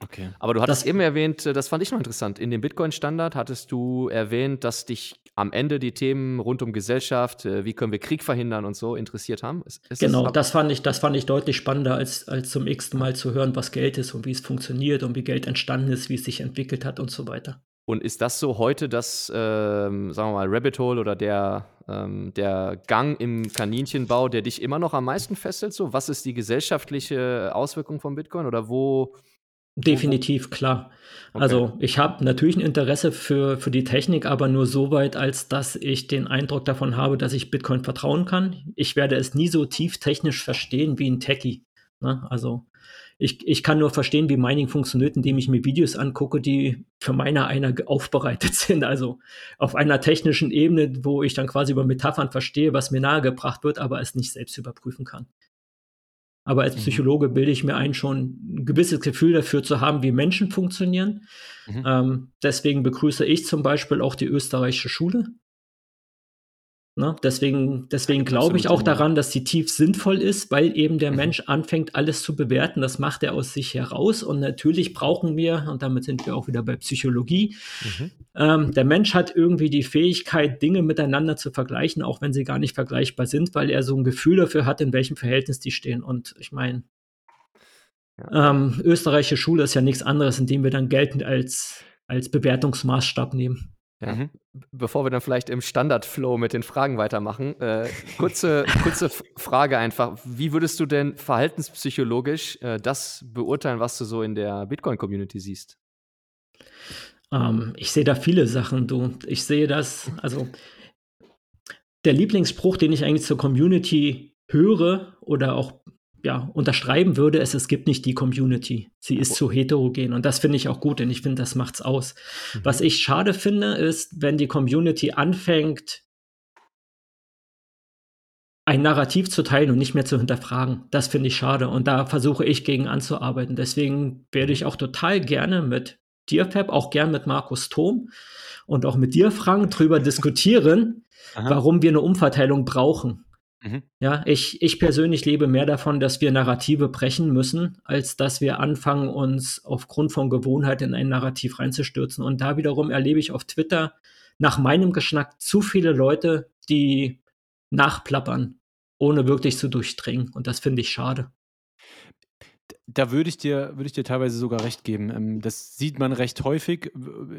okay. Aber du hattest Das- eben erwähnt, äh, das fand ich noch interessant. In dem Bitcoin-Standard hattest du erwähnt, dass dich am Ende die Themen rund um Gesellschaft, äh, wie können wir Krieg verhindern und so interessiert haben. Ist, ist Genau, das, das fand ich, das fand ich deutlich spannender, als, als zum x Mal zu hören, was Geld ist und wie es funktioniert und wie Geld entstanden ist, wie es sich entwickelt hat und so weiter. Und ist das so heute das, ähm, sagen wir mal, Rabbit Hole oder der, ähm, der Gang im Kaninchenbau, der dich immer noch am meisten fesselt? So, was ist die gesellschaftliche Auswirkung von Bitcoin oder wo? Definitiv, klar. Okay. Also ich habe natürlich ein Interesse für, für die Technik, aber nur so weit, als dass ich den Eindruck davon habe, dass ich Bitcoin vertrauen kann. Ich werde es nie so tief technisch verstehen wie ein Techie. Ne? Also ich, ich kann nur verstehen, wie Mining funktioniert, indem ich mir Videos angucke, die für meine einer aufbereitet sind. Also auf einer technischen Ebene, wo ich dann quasi über Metaphern verstehe, was mir nahegebracht wird, aber es nicht selbst überprüfen kann. Aber als Mhm. Psychologe bilde ich mir ein, schon ein gewisses Gefühl dafür zu haben, wie Menschen funktionieren. Mhm. Ähm, deswegen begrüße ich zum Beispiel auch die österreichische Schule. Ne? Deswegen, deswegen glaube ich auch daran, dass die tief sinnvoll ist, weil eben der mhm. Mensch anfängt, alles zu bewerten. Das macht er aus sich heraus. Und natürlich brauchen wir, und damit sind wir auch wieder bei Psychologie, mhm. ähm, der Mensch hat irgendwie die Fähigkeit, Dinge miteinander zu vergleichen, auch wenn sie gar nicht vergleichbar sind, weil er so ein Gefühl dafür hat, in welchem Verhältnis die stehen. Und ich meine, ja. ähm, österreichische Schule ist ja nichts anderes, indem wir dann geltend als, als Bewertungsmaßstab nehmen. Ja. Mhm. Bevor wir dann vielleicht im Standardflow mit den Fragen weitermachen, äh, kurze, kurze Frage einfach. Wie würdest du denn verhaltenspsychologisch äh, das beurteilen, was du so in der Bitcoin-Community siehst? Ähm, ich sehe da viele Sachen, du. Ich sehe das, also der Lieblingsspruch, den ich eigentlich zur Community höre oder auch ja, unterschreiben würde, es, es gibt nicht die Community. Sie ist zu heterogen. Und das finde ich auch gut, denn ich finde, das macht's aus. Mhm. Was ich schade finde, ist, wenn die Community anfängt, ein Narrativ zu teilen und nicht mehr zu hinterfragen. Das finde ich schade. Und da versuche ich gegen anzuarbeiten. Deswegen werde ich auch total gerne mit dir, Fab, auch gern mit Markus Thom und auch mit dir, Frank, drüber diskutieren, Aha. warum wir eine Umverteilung brauchen. Mhm. Ja, ich, ich persönlich lebe mehr davon, dass wir Narrative brechen müssen, als dass wir anfangen, uns aufgrund von Gewohnheit in ein Narrativ reinzustürzen. Und da wiederum erlebe ich auf Twitter nach meinem Geschmack zu viele Leute, die nachplappern, ohne wirklich zu durchdringen. Und das finde ich schade da würde ich dir, würde ich dir teilweise sogar recht geben. Ähm, das sieht man recht häufig.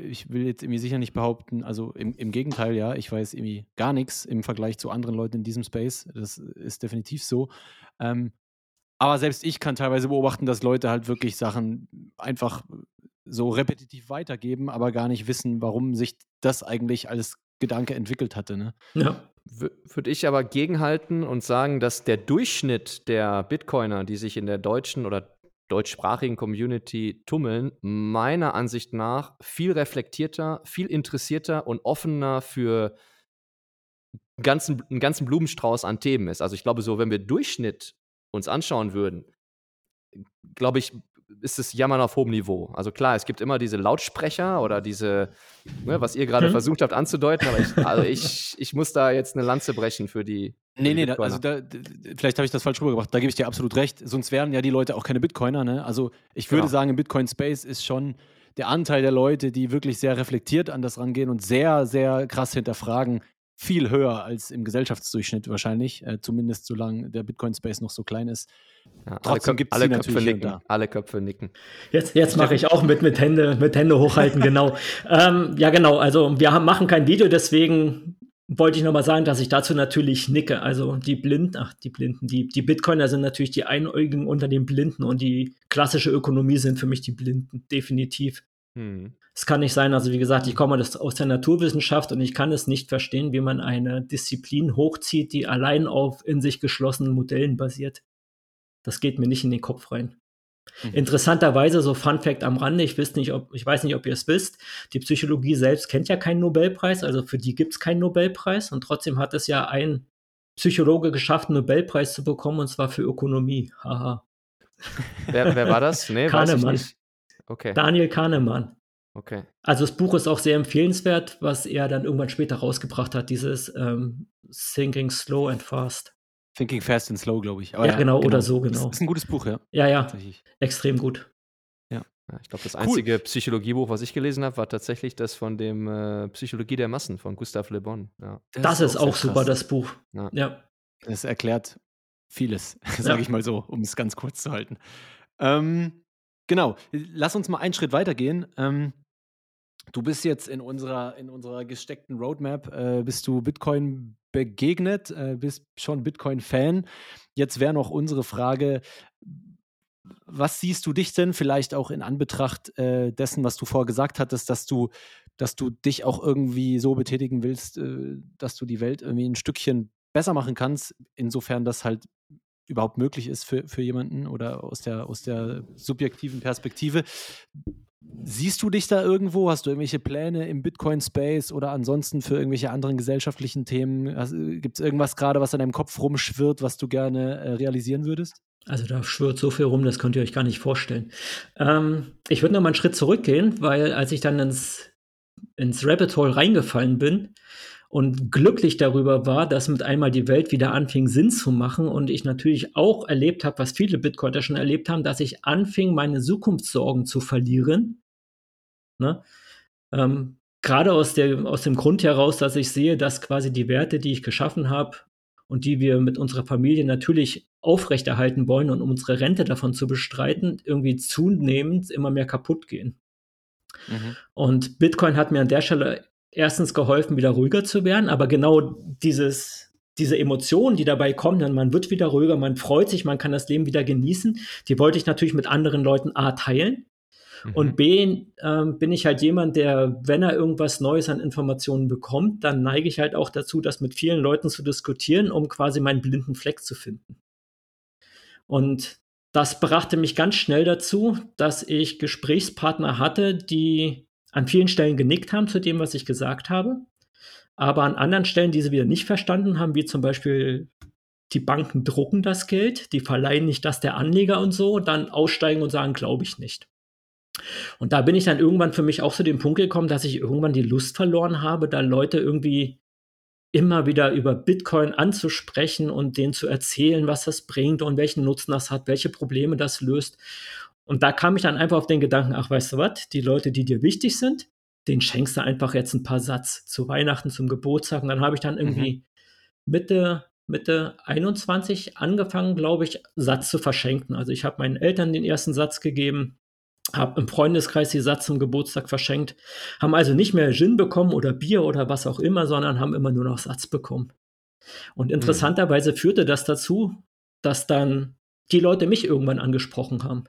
Ich will jetzt irgendwie sicher nicht behaupten, also im, im Gegenteil, ja, ich weiß irgendwie gar nichts im Vergleich zu anderen Leuten in diesem Space. Das ist definitiv so. Ähm, aber selbst ich kann teilweise beobachten, dass Leute halt wirklich Sachen einfach so repetitiv weitergeben, aber gar nicht wissen, warum sich das eigentlich als Gedanke entwickelt hatte. Ne? Ja. Würde ich aber gegenhalten und sagen, dass der Durchschnitt der Bitcoiner, die sich in der deutschen oder deutschsprachigen Community tummeln, meiner Ansicht nach viel reflektierter, viel interessierter und offener für ganzen, einen ganzen Blumenstrauß an Themen ist. Also ich glaube, so, wenn wir Durchschnitt uns anschauen würden, glaube ich, ist es Jammern auf hohem Niveau. Also klar, es gibt immer diese Lautsprecher oder diese, ne, was ihr gerade hm. versucht habt anzudeuten, aber ich, also ich, ich muss da jetzt eine Lanze brechen für die. Für nee, die nee, da, also da, vielleicht habe ich das falsch rübergebracht. Da gebe ich dir absolut recht. Sonst wären ja die Leute auch keine Bitcoiner. Ne? Also ich würde genau. sagen, im Bitcoin-Space ist schon der Anteil der Leute, die wirklich sehr reflektiert an das rangehen und sehr, sehr krass hinterfragen, viel höher als im Gesellschaftsdurchschnitt wahrscheinlich, äh, zumindest solange der Bitcoin-Space noch so klein ist. Ja, Trotzdem gibt es alle Köpfe nicken. Alle Köpfe nicken. Jetzt, jetzt mache ich auch mit, mit, Hände, mit Hände hochhalten, genau. ähm, ja, genau. Also wir haben, machen kein Video, deswegen wollte ich nochmal sagen, dass ich dazu natürlich nicke. Also die Blinden, ach, die Blinden, die, die Bitcoiner sind natürlich die Einäugigen unter den Blinden und die klassische Ökonomie sind für mich die Blinden, definitiv. Hm. Es kann nicht sein, also wie gesagt, ich komme aus der Naturwissenschaft und ich kann es nicht verstehen, wie man eine Disziplin hochzieht, die allein auf in sich geschlossenen Modellen basiert. Das geht mir nicht in den Kopf rein. Mhm. Interessanterweise, so Fun Fact am Rande, ich, nicht, ob, ich weiß nicht, ob ihr es wisst, die Psychologie selbst kennt ja keinen Nobelpreis, also für die gibt es keinen Nobelpreis und trotzdem hat es ja ein Psychologe geschafft, einen Nobelpreis zu bekommen und zwar für Ökonomie. Haha. Wer, wer war das? Nee, Kahnemann. Okay. Daniel Kahnemann. Okay. Also das Buch ist auch sehr empfehlenswert, was er dann irgendwann später rausgebracht hat, dieses ähm, Thinking Slow and Fast. Thinking Fast and Slow, glaube ich. Aber ja, genau, genau, oder so, genau. Das ist ein gutes Buch, ja. Ja, ja, extrem gut. Ja. ich glaube, das einzige cool. Psychologiebuch, was ich gelesen habe, war tatsächlich das von dem äh, Psychologie der Massen von Gustav Le Bon. Ja. Das, das, ist auch, auch super, das Buch. Ja. ja. Das erklärt vieles, sage ich mal so, um es ganz kurz zu halten. Ähm, genau, lass uns mal einen Schritt weitergehen. Ähm, Du bist jetzt in unserer, in unserer gesteckten Roadmap, äh, bist du Bitcoin begegnet, äh, bist schon Bitcoin-Fan. Jetzt wäre noch unsere Frage, was siehst du dich denn vielleicht auch in Anbetracht äh, dessen, was du vorher gesagt hattest, dass du, dass du dich auch irgendwie so betätigen willst, äh, dass du die Welt irgendwie ein Stückchen besser machen kannst, insofern das halt überhaupt möglich ist für, für jemanden oder aus der, aus der subjektiven Perspektive. Siehst du dich da irgendwo? Hast du irgendwelche Pläne im Bitcoin-Space oder ansonsten für irgendwelche anderen gesellschaftlichen Themen? Gibt es irgendwas gerade, was in deinem Kopf rumschwirrt, was du gerne äh, realisieren würdest? Also da schwirrt so viel rum, das könnt ihr euch gar nicht vorstellen. Ähm, ich würde noch mal einen Schritt zurückgehen, weil als ich dann ins, ins Rabbit Hole reingefallen bin und glücklich darüber war, dass mit einmal die Welt wieder anfing Sinn zu machen und ich natürlich auch erlebt habe, was viele Bitcoiner schon erlebt haben, dass ich anfing, meine Zukunftssorgen zu verlieren. Ne? Ähm, Gerade aus, der, aus dem Grund heraus, dass ich sehe, dass quasi die Werte, die ich geschaffen habe und die wir mit unserer Familie natürlich aufrechterhalten wollen und um unsere Rente davon zu bestreiten, irgendwie zunehmend immer mehr kaputt gehen. Mhm. Und Bitcoin hat mir an der Stelle erstens geholfen, wieder ruhiger zu werden, aber genau dieses, diese Emotionen, die dabei kommen, dann man wird wieder ruhiger, man freut sich, man kann das Leben wieder genießen, die wollte ich natürlich mit anderen Leuten A teilen. Mhm. Und B, äh, bin ich halt jemand, der, wenn er irgendwas Neues an Informationen bekommt, dann neige ich halt auch dazu, das mit vielen Leuten zu diskutieren, um quasi meinen blinden Fleck zu finden. Und das brachte mich ganz schnell dazu, dass ich Gesprächspartner hatte, die an vielen Stellen genickt haben zu dem, was ich gesagt habe, aber an anderen Stellen diese wieder nicht verstanden haben, wie zum Beispiel die Banken drucken das Geld, die verleihen nicht das der Anleger und so, dann aussteigen und sagen, glaube ich nicht. Und da bin ich dann irgendwann für mich auch zu dem Punkt gekommen, dass ich irgendwann die Lust verloren habe, da Leute irgendwie immer wieder über Bitcoin anzusprechen und denen zu erzählen, was das bringt und welchen Nutzen das hat, welche Probleme das löst. Und da kam ich dann einfach auf den Gedanken, ach, weißt du was, die Leute, die dir wichtig sind, den schenkst du einfach jetzt ein paar Satz zu Weihnachten, zum Geburtstag. Und dann habe ich dann irgendwie mhm. Mitte, Mitte 21 angefangen, glaube ich, Satz zu verschenken. Also ich habe meinen Eltern den ersten Satz gegeben, habe im Freundeskreis die Satz zum Geburtstag verschenkt, haben also nicht mehr Gin bekommen oder Bier oder was auch immer, sondern haben immer nur noch Satz bekommen. Und mhm. interessanterweise mhm. führte das dazu, dass dann die Leute mich irgendwann angesprochen haben.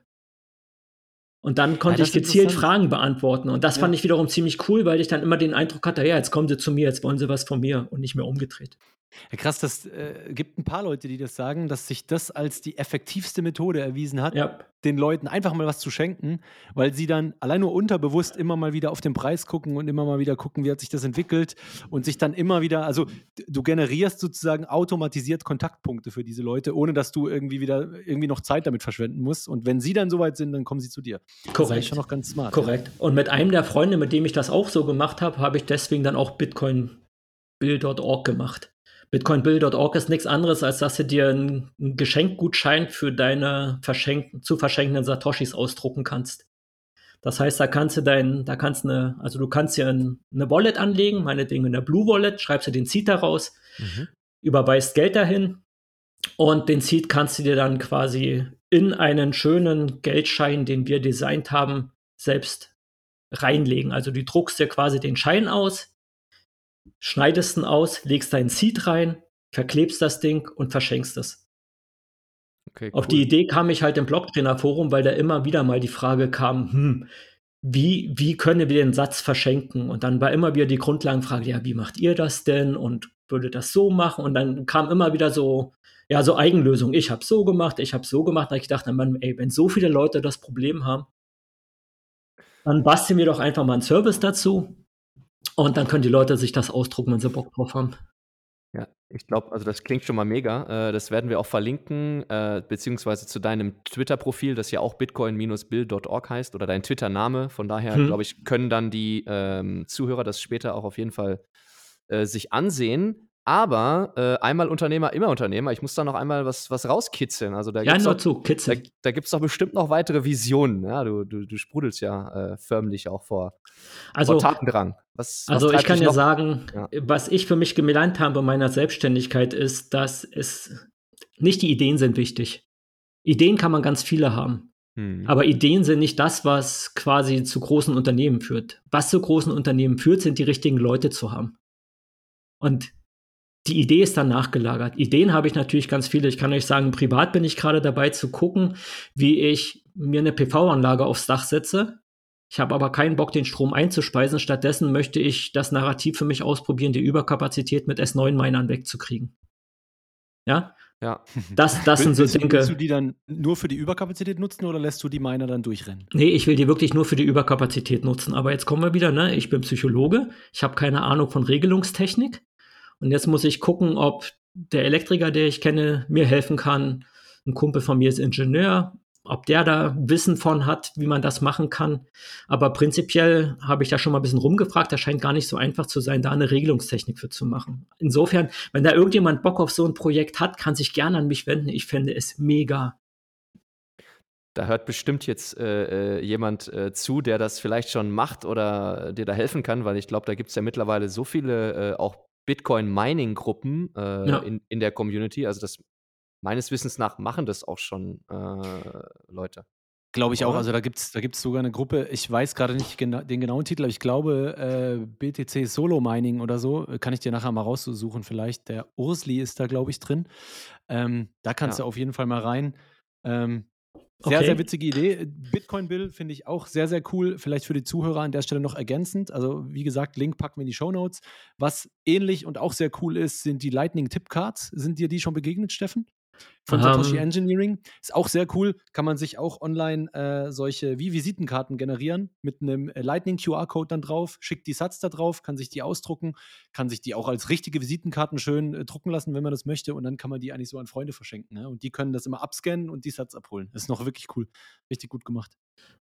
Und dann konnte ja, ich gezielt Fragen beantworten. Und das ja. fand ich wiederum ziemlich cool, weil ich dann immer den Eindruck hatte, ja, jetzt kommen sie zu mir, jetzt wollen sie was von mir und nicht mehr umgedreht. Ja, krass, das äh, gibt ein paar Leute, die das sagen, dass sich das als die effektivste Methode erwiesen hat, ja. den Leuten einfach mal was zu schenken, weil sie dann allein nur unterbewusst immer mal wieder auf den Preis gucken und immer mal wieder gucken, wie hat sich das entwickelt und sich dann immer wieder, also du generierst sozusagen automatisiert Kontaktpunkte für diese Leute, ohne dass du irgendwie wieder irgendwie noch Zeit damit verschwenden musst. Und wenn sie dann soweit sind, dann kommen sie zu dir. Korrekt. Das ist schon noch ganz smart. Korrekt. Ja. Und mit einem der Freunde, mit dem ich das auch so gemacht habe, habe ich deswegen dann auch Bitcoin Bill.org gemacht. BitcoinBill.org ist nichts anderes, als dass du dir einen Geschenkgutschein für deine verschenk zu verschenkenden Satoshis ausdrucken kannst. Das heißt, da kannst du dein, da kannst eine, also du kannst hier ein, eine Wallet anlegen, meinetwegen in der Blue Wallet, schreibst du den Seed daraus, mhm. überweist Geld dahin und den Seed kannst du dir dann quasi in einen schönen Geldschein, den wir designt haben, selbst reinlegen. Also du druckst dir quasi den Schein aus, schneidest ihn aus, legst deinen Seed rein, verklebst das Ding und verschenkst es. Okay, cool. Auf die Idee kam ich halt im Blocktrainer-Forum, weil da immer wieder mal die Frage kam, hm, wie, wie können wir den Satz verschenken? Und dann war immer wieder die Grundlagenfrage, ja, wie macht ihr das denn? Und würde das so machen? Und dann kam immer wieder so, ja, so Eigenlösung. Ich habe so gemacht, ich habe so gemacht. Da ich gedacht, man, ey, wenn so viele Leute das Problem haben, dann basteln wir doch einfach mal einen Service dazu. Und dann können die Leute sich das ausdrucken, wenn sie Bock drauf haben. Ja, ich glaube, also das klingt schon mal mega. Äh, das werden wir auch verlinken, äh, beziehungsweise zu deinem Twitter-Profil, das ja auch bitcoin-bill.org heißt oder dein Twitter-Name. Von daher, hm. glaube ich, können dann die ähm, Zuhörer das später auch auf jeden Fall äh, sich ansehen. Aber äh, einmal Unternehmer, immer Unternehmer. Ich muss da noch einmal was, was rauskitzeln. Also da ja, nur zu, kitzeln. Da, da gibt es doch bestimmt noch weitere Visionen. Ja, du, du, du sprudelst ja äh, förmlich auch vor, also, vor Tatendrang. Was, also was ich kann ja sagen, ja. was ich für mich gelernt habe in meiner Selbstständigkeit ist, dass es nicht die Ideen sind wichtig. Ideen kann man ganz viele haben. Hm. Aber Ideen sind nicht das, was quasi zu großen Unternehmen führt. Was zu großen Unternehmen führt, sind die richtigen Leute zu haben. Und die Idee ist dann nachgelagert. Ideen habe ich natürlich ganz viele. Ich kann euch sagen, privat bin ich gerade dabei zu gucken, wie ich mir eine PV-Anlage aufs Dach setze. Ich habe aber keinen Bock, den Strom einzuspeisen. Stattdessen möchte ich das Narrativ für mich ausprobieren, die Überkapazität mit S9-Minern wegzukriegen. Ja? Ja. Das, das sind so Dinge. Willst du die dann nur für die Überkapazität nutzen oder lässt du die Miner dann durchrennen? Nee, ich will die wirklich nur für die Überkapazität nutzen. Aber jetzt kommen wir wieder, ne? Ich bin Psychologe, ich habe keine Ahnung von Regelungstechnik. Und jetzt muss ich gucken, ob der Elektriker, der ich kenne, mir helfen kann. Ein Kumpel von mir ist Ingenieur ob der da Wissen von hat, wie man das machen kann. Aber prinzipiell habe ich da schon mal ein bisschen rumgefragt. Das scheint gar nicht so einfach zu sein, da eine Regelungstechnik für zu machen. Insofern, wenn da irgendjemand Bock auf so ein Projekt hat, kann sich gerne an mich wenden. Ich fände es mega. Da hört bestimmt jetzt äh, äh, jemand äh, zu, der das vielleicht schon macht oder dir da helfen kann, weil ich glaube, da gibt es ja mittlerweile so viele äh, auch Bitcoin-Mining-Gruppen äh, ja. in, in der Community. Also das meines Wissens nach machen das auch schon äh, Leute. Glaube ich auch. Also da gibt es da gibt's sogar eine Gruppe, ich weiß gerade nicht gena den genauen Titel, aber ich glaube BTC Solo Mining oder so, kann ich dir nachher mal raussuchen vielleicht. Der Ursli ist da, glaube ich, drin. Ähm, da kannst ja. du auf jeden Fall mal rein. Ähm, sehr, okay. sehr witzige Idee. Bitcoin Bill finde ich auch sehr, sehr cool. Vielleicht für die Zuhörer an der Stelle noch ergänzend. Also, wie gesagt, Link packen wir in die Show Notes. Was ähnlich und auch sehr cool ist, sind die Lightning Tip Cards. Sind dir die schon begegnet, Steffen? Von um, Satoshi ähm. Engineering. Ist auch sehr cool. Kann man sich auch online äh, solche wie Visitenkarten generieren mit einem Lightning QR-Code dann drauf, schickt die Satz da drauf, kann sich die ausdrucken, kann sich die auch als richtige Visitenkarten schön äh, drucken lassen, wenn man das möchte. Und dann kann man die eigentlich so an Freunde verschenken. Ne? Und die können das immer abscannen und die Satz abholen. Ist noch wirklich cool. Richtig gut gemacht.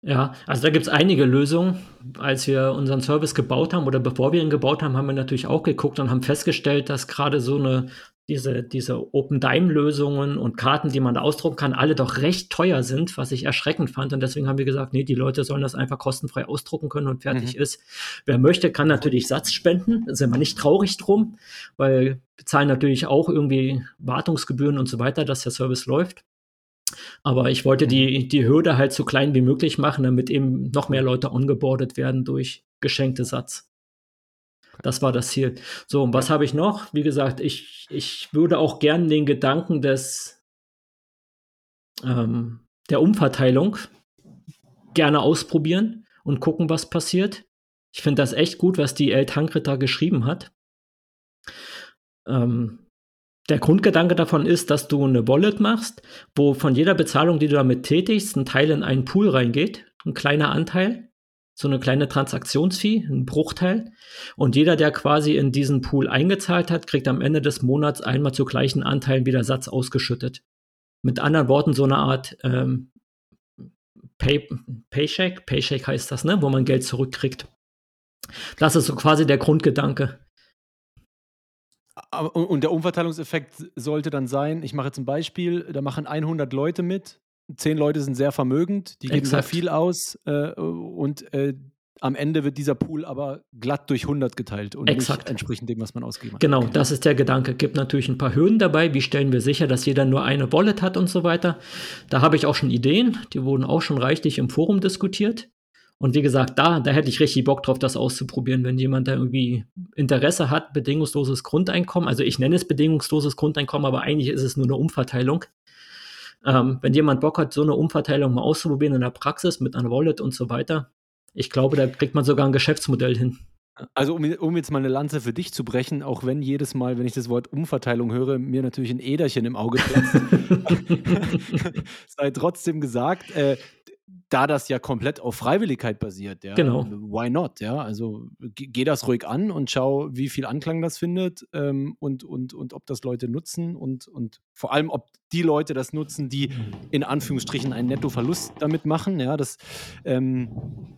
Ja, also da gibt es einige Lösungen. Als wir unseren Service gebaut haben oder bevor wir ihn gebaut haben, haben wir natürlich auch geguckt und haben festgestellt, dass gerade so eine diese, diese Open-Dime-Lösungen und Karten, die man da ausdrucken kann, alle doch recht teuer sind, was ich erschreckend fand. Und deswegen haben wir gesagt, nee, die Leute sollen das einfach kostenfrei ausdrucken können und fertig mhm. ist. Wer möchte, kann natürlich Satz spenden. Da sind wir nicht traurig drum, weil wir zahlen natürlich auch irgendwie Wartungsgebühren und so weiter, dass der Service läuft. Aber ich wollte die, mhm. die Hürde halt so klein wie möglich machen, damit eben noch mehr Leute ongeboardet werden durch geschenkte Satz. Das war das Ziel. So, und was habe ich noch? Wie gesagt, ich, ich würde auch gern den Gedanken des ähm, der Umverteilung gerne ausprobieren und gucken, was passiert. Ich finde das echt gut, was die El Tankrit da geschrieben hat. Ähm, der Grundgedanke davon ist, dass du eine Wallet machst, wo von jeder Bezahlung, die du damit tätigst, ein Teil in einen Pool reingeht, ein kleiner Anteil so eine kleine Transaktionsfee, ein Bruchteil. Und jeder, der quasi in diesen Pool eingezahlt hat, kriegt am Ende des Monats einmal zu gleichen Anteilen wieder Satz ausgeschüttet. Mit anderen Worten, so eine Art ähm, Pay Paycheck, Paycheck heißt das, ne, wo man Geld zurückkriegt. Das ist so quasi der Grundgedanke. Und der Umverteilungseffekt sollte dann sein, ich mache jetzt ein Beispiel, da machen 100 Leute mit, zehn Leute sind sehr vermögend, die geben Exakt. sehr viel aus äh, und äh, am Ende wird dieser Pool aber glatt durch 100 geteilt und Exakt. nicht entsprechend dem, was man ausgegeben hat. Genau, okay. das ist der Gedanke. Gibt natürlich ein paar Hürden dabei. Wie stellen wir sicher, dass jeder nur eine Wallet hat und so weiter? Da habe ich auch schon Ideen. Die wurden auch schon reichlich im Forum diskutiert. Und wie gesagt, da, da hätte ich richtig Bock drauf, das auszuprobieren, wenn jemand da irgendwie Interesse hat, bedingungsloses Grundeinkommen. Also ich nenne es bedingungsloses Grundeinkommen, aber eigentlich ist es nur eine Umverteilung. Ähm, wenn jemand Bock hat, so eine Umverteilung mal auszuprobieren in der Praxis mit einer Wallet und so weiter, ich glaube, da kriegt man sogar ein Geschäftsmodell hin. Also um, um, jetzt mal eine Lanze für dich zu brechen, auch wenn jedes Mal, wenn ich das Wort Umverteilung höre, mir natürlich ein Äderchen im Auge platzt, sei trotzdem gesagt, äh, da das ja komplett auf Freiwilligkeit basiert, ja, genau. why not, ja, also geh das ruhig an und schau, wie viel Anklang das findet ähm, und, und, und ob das Leute nutzen und, und vor allem, ob die Leute das nutzen, die in Anführungsstrichen einen Nettoverlust damit machen, ja, das ähm,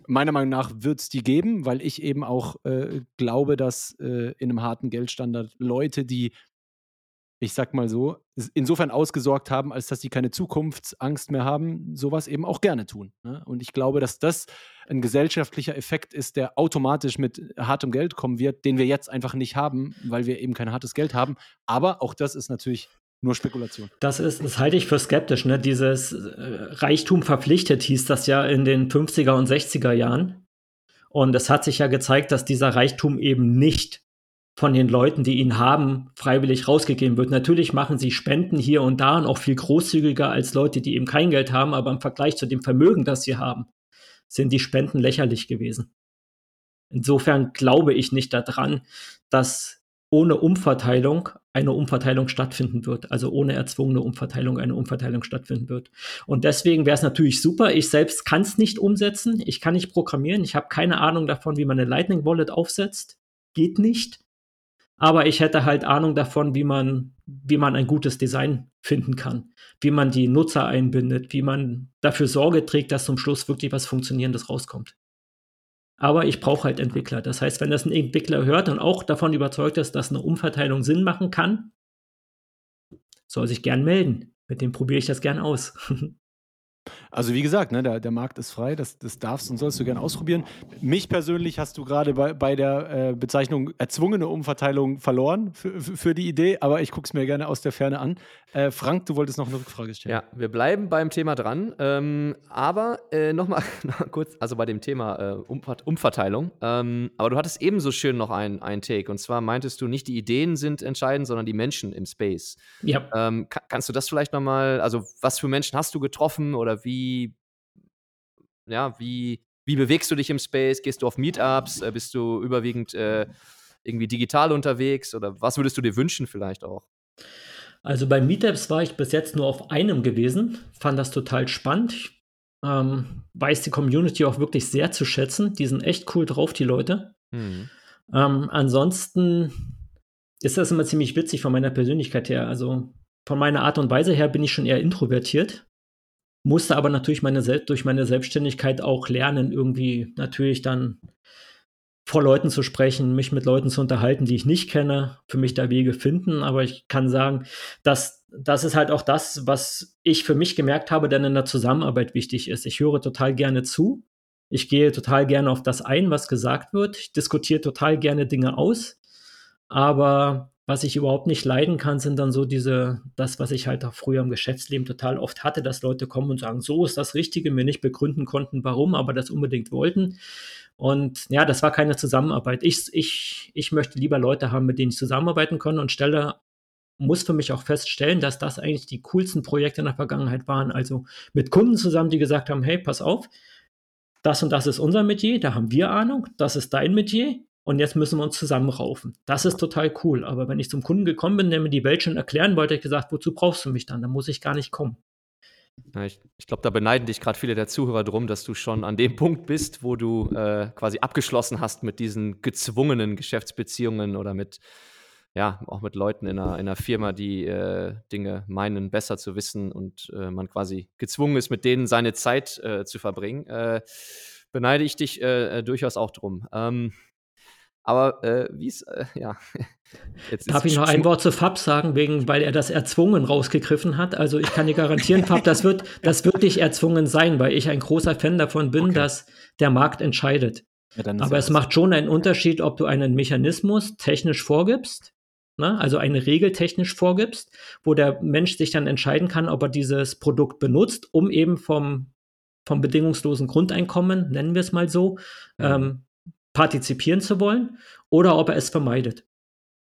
meiner Meinung nach wird es die geben, weil ich eben auch äh, glaube, dass äh, in einem harten Geldstandard Leute, die ich sag mal so, insofern ausgesorgt haben, als dass sie keine Zukunftsangst mehr haben, sowas eben auch gerne tun. Ne? Und ich glaube, dass das ein gesellschaftlicher Effekt ist, der automatisch mit hartem Geld kommen wird, den wir jetzt einfach nicht haben, weil wir eben kein hartes Geld haben. Aber auch das ist natürlich nur Spekulation. Das ist, das halte ich für skeptisch. Ne? Dieses äh, Reichtum verpflichtet hieß das ja in den 50er und 60er Jahren. Und es hat sich ja gezeigt, dass dieser Reichtum eben nicht von den Leuten, die ihn haben, freiwillig rausgegeben wird. Natürlich machen sie Spenden hier und da und auch viel großzügiger als Leute, die eben kein Geld haben, aber im Vergleich zu dem Vermögen, das sie haben, sind die Spenden lächerlich gewesen. Insofern glaube ich nicht daran, dass ohne Umverteilung eine Umverteilung stattfinden wird, also ohne erzwungene Umverteilung eine Umverteilung stattfinden wird. Und deswegen wäre es natürlich super. Ich selbst kann es nicht umsetzen. Ich kann nicht programmieren. Ich habe keine Ahnung davon, wie man eine Lightning Wallet aufsetzt. Geht nicht. Aber ich hätte halt Ahnung davon, wie man, wie man ein gutes Design finden kann, wie man die Nutzer einbindet, wie man dafür Sorge trägt, dass zum Schluss wirklich was Funktionierendes rauskommt. Aber ich brauche halt Entwickler. Das heißt, wenn das ein Entwickler hört und auch davon überzeugt ist, dass eine Umverteilung Sinn machen kann, soll sich gern melden. Mit dem probiere ich das gern aus. Also wie gesagt, ne, der, der Markt ist frei, das, das darfst und sollst du gerne ausprobieren. Mich persönlich hast du gerade bei, bei der äh, Bezeichnung erzwungene Umverteilung verloren für, für die Idee, aber ich gucke es mir gerne aus der Ferne an. Äh, Frank, du wolltest noch eine Rückfrage stellen. Ja, wir bleiben beim Thema dran, ähm, aber äh, nochmal noch kurz, also bei dem Thema äh, Umver Umverteilung. Ähm, aber du hattest ebenso schön noch einen Take und zwar meintest du, nicht die Ideen sind entscheidend, sondern die Menschen im Space. Ja. Ähm, kannst du das vielleicht nochmal, also was für Menschen hast du getroffen oder wie wie, ja, wie, wie bewegst du dich im Space? Gehst du auf Meetups? Äh, bist du überwiegend äh, irgendwie digital unterwegs? Oder was würdest du dir wünschen vielleicht auch? Also bei Meetups war ich bis jetzt nur auf einem gewesen, fand das total spannend. Ich, ähm, weiß die Community auch wirklich sehr zu schätzen. Die sind echt cool drauf, die Leute. Mhm. Ähm, ansonsten ist das immer ziemlich witzig von meiner Persönlichkeit her. Also von meiner Art und Weise her bin ich schon eher introvertiert musste aber natürlich meine durch meine Selbstständigkeit auch lernen, irgendwie natürlich dann vor Leuten zu sprechen, mich mit Leuten zu unterhalten, die ich nicht kenne, für mich da Wege finden. Aber ich kann sagen, dass das ist halt auch das, was ich für mich gemerkt habe, denn in der Zusammenarbeit wichtig ist. Ich höre total gerne zu. Ich gehe total gerne auf das ein, was gesagt wird. Ich diskutiere total gerne Dinge aus. Aber was ich überhaupt nicht leiden kann, sind dann so diese, das, was ich halt auch früher im Geschäftsleben total oft hatte, dass Leute kommen und sagen, so ist das Richtige, mir nicht begründen konnten, warum, aber das unbedingt wollten. Und ja, das war keine Zusammenarbeit. Ich, ich, ich möchte lieber Leute haben, mit denen ich zusammenarbeiten kann und stelle, muss für mich auch feststellen, dass das eigentlich die coolsten Projekte in der Vergangenheit waren. Also mit Kunden zusammen, die gesagt haben, hey, pass auf, das und das ist unser Metier, da haben wir Ahnung, das ist dein Metier, und jetzt müssen wir uns zusammenraufen. Das ist total cool. Aber wenn ich zum Kunden gekommen bin, der mir die Welt schon erklären wollte, ich gesagt, wozu brauchst du mich dann? Da muss ich gar nicht kommen. Ja, ich, ich glaube, da beneiden dich gerade viele der Zuhörer drum, dass du schon an dem Punkt bist, wo du äh, quasi abgeschlossen hast mit diesen gezwungenen Geschäftsbeziehungen oder mit, ja, auch mit Leuten in einer, in einer Firma, die äh, Dinge meinen, besser zu wissen und äh, man quasi gezwungen ist, mit denen seine Zeit äh, zu verbringen. Äh, beneide ich dich äh, durchaus auch drum. Ähm, aber äh, wie es, äh, ja. Jetzt Darf ich noch ein Wort zu Fab sagen, wegen, weil er das erzwungen rausgegriffen hat? Also ich kann dir garantieren, Fab, das wird, das wird nicht erzwungen sein, weil ich ein großer Fan davon bin, okay. dass der Markt entscheidet. Ja, Aber es macht schon einen Unterschied, ob du einen Mechanismus technisch vorgibst, ne? also eine Regel technisch vorgibst, wo der Mensch sich dann entscheiden kann, ob er dieses Produkt benutzt, um eben vom, vom bedingungslosen Grundeinkommen, nennen wir es mal so, mhm. ähm, partizipieren zu wollen oder ob er es vermeidet.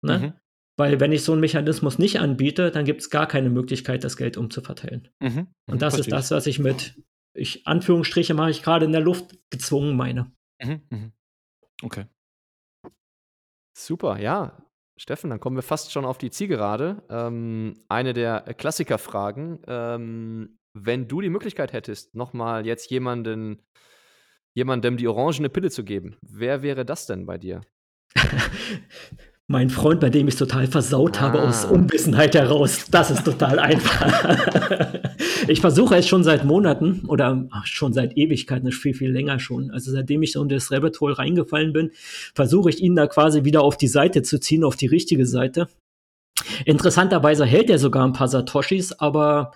Ne? Mhm. Weil wenn ich so einen Mechanismus nicht anbiete, dann gibt es gar keine Möglichkeit, das Geld umzuverteilen. Mhm. Und mhm. das Verstehe. ist das, was ich mit, ich, Anführungsstriche mache ich gerade in der Luft gezwungen meine. Mhm. mhm. Okay. Super, ja. Steffen, dann kommen wir fast schon auf die Zielgerade. Ähm, eine der Klassikerfragen. Ähm, wenn du die Möglichkeit hättest, nochmal jetzt jemanden jemandem die orangene Pille zu geben. Wer wäre das denn bei dir? mein Freund, bei dem ich es total versaut ah. habe aus Unwissenheit heraus. Das ist total einfach. ich versuche es schon seit Monaten oder ach, schon seit Ewigkeiten, viel, viel länger schon. Also seitdem ich so in das Rabbit Hole reingefallen bin, versuche ich ihn da quasi wieder auf die Seite zu ziehen, auf die richtige Seite. Interessanterweise hält er sogar ein paar Satoshis, aber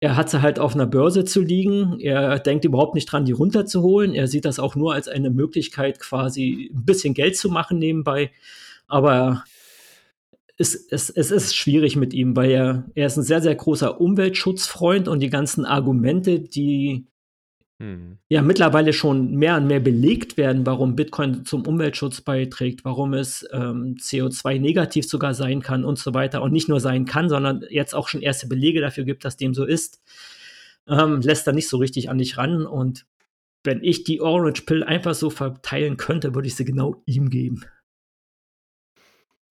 er hat sie halt auf einer Börse zu liegen. Er denkt überhaupt nicht dran, die runterzuholen. Er sieht das auch nur als eine Möglichkeit, quasi ein bisschen Geld zu machen nebenbei. Aber es, es, es ist schwierig mit ihm, weil er, er ist ein sehr, sehr großer Umweltschutzfreund und die ganzen Argumente, die hm. ja mittlerweile schon mehr und mehr belegt werden, warum Bitcoin zum Umweltschutz beiträgt, warum es ähm, CO2-negativ sogar sein kann und so weiter und nicht nur sein kann, sondern jetzt auch schon erste Belege dafür gibt, dass dem so ist, ähm, lässt er nicht so richtig an dich ran und wenn ich die Orange Pill einfach so verteilen könnte, würde ich sie genau ihm geben.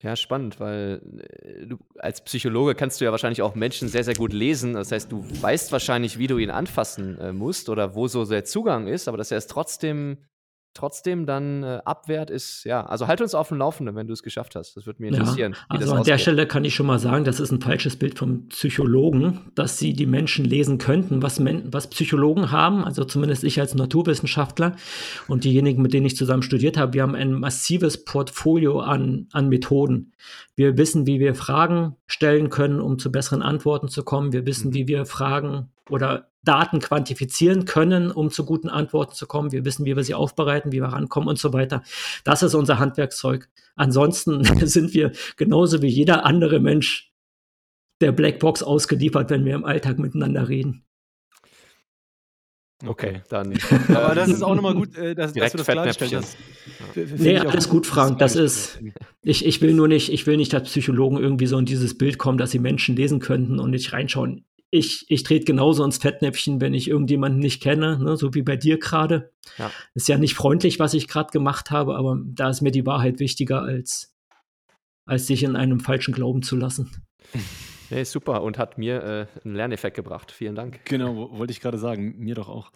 Ja, spannend, weil äh, du als Psychologe kannst du ja wahrscheinlich auch Menschen sehr, sehr gut lesen. Das heißt, du weißt wahrscheinlich, wie du ihn anfassen äh, musst oder wo so der Zugang ist, aber dass er es trotzdem trotzdem dann äh, abwehrt, ist, ja, also halt uns auf dem Laufenden, wenn du es geschafft hast. Das würde mich Ja, interessieren. das also an der. Stelle kann ich schon mal sagen, das ist ein falsches Bild vom Psychologen, dass sie die Menschen lesen könnten, was, Men was Psychologen haben, also zumindest ich als Naturwissenschaftler und diejenigen, mit denen ich zusammen studiert habe, wir haben ein massives Portfolio an, an Methoden. Wir wissen, wie wir Fragen stellen können, um zu besseren Antworten zu kommen. Wir wissen, Mhm. wie wir Fragen oder Daten quantifizieren können, um zu guten Antworten zu kommen. Wir wissen, wie wir sie aufbereiten, wie wir rankommen und so weiter. Das ist unser Handwerkszeug. Ansonsten sind wir genauso wie jeder andere Mensch der Blackbox ausgeliefert, wenn wir im Alltag miteinander reden. Okay, dann. Aber das ist auch nochmal gut, äh, dass, dass direkt du das klargestellt hast. Nee, alles gut, Frank, das ist-. Ich, ich will nur nicht, ich will nicht, dass Psychologen irgendwie so in dieses Bild kommen, dass sie Menschen lesen könnten und nicht reinschauen. Ich, ich trete genauso ins Fettnäpfchen, wenn ich irgendjemanden nicht kenne, ne, so wie bei dir gerade. Ja. Ist ja nicht freundlich, was ich gerade gemacht habe, aber da ist mir die Wahrheit wichtiger, als, als sich in einem falschen Glauben zu lassen. Nee, super und hat mir äh, einen Lerneffekt gebracht. Vielen Dank. Genau, wo- wollte ich gerade sagen, mir doch auch.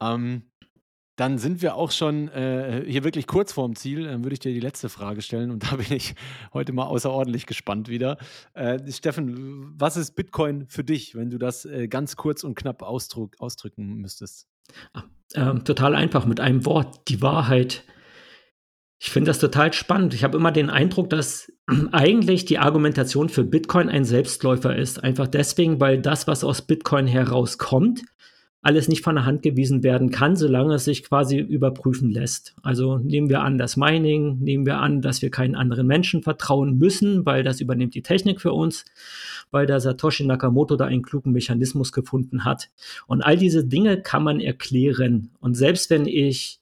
Ähm, dann sind wir auch schon äh, hier wirklich kurz vorm Ziel. Dann würde ich dir die letzte Frage stellen und da bin ich heute mal außerordentlich gespannt wieder. Äh, Steffen, was ist Bitcoin für dich, wenn du das äh, ganz kurz und knapp ausdruck, ausdrücken müsstest? Ähm, total einfach mit einem Wort, die Wahrheit. Ich finde das total spannend. Ich habe immer den Eindruck, dass eigentlich die Argumentation für Bitcoin ein Selbstläufer ist. Einfach deswegen, weil das, was aus Bitcoin herauskommt, alles nicht von der Hand gewiesen werden kann, solange es sich quasi überprüfen lässt. Also nehmen wir an das Mining, nehmen wir an, dass wir keinen anderen Menschen vertrauen müssen, weil das übernimmt die Technik für uns, weil der Satoshi Nakamoto da einen klugen Mechanismus gefunden hat. Und all diese Dinge kann man erklären. Und selbst wenn ich,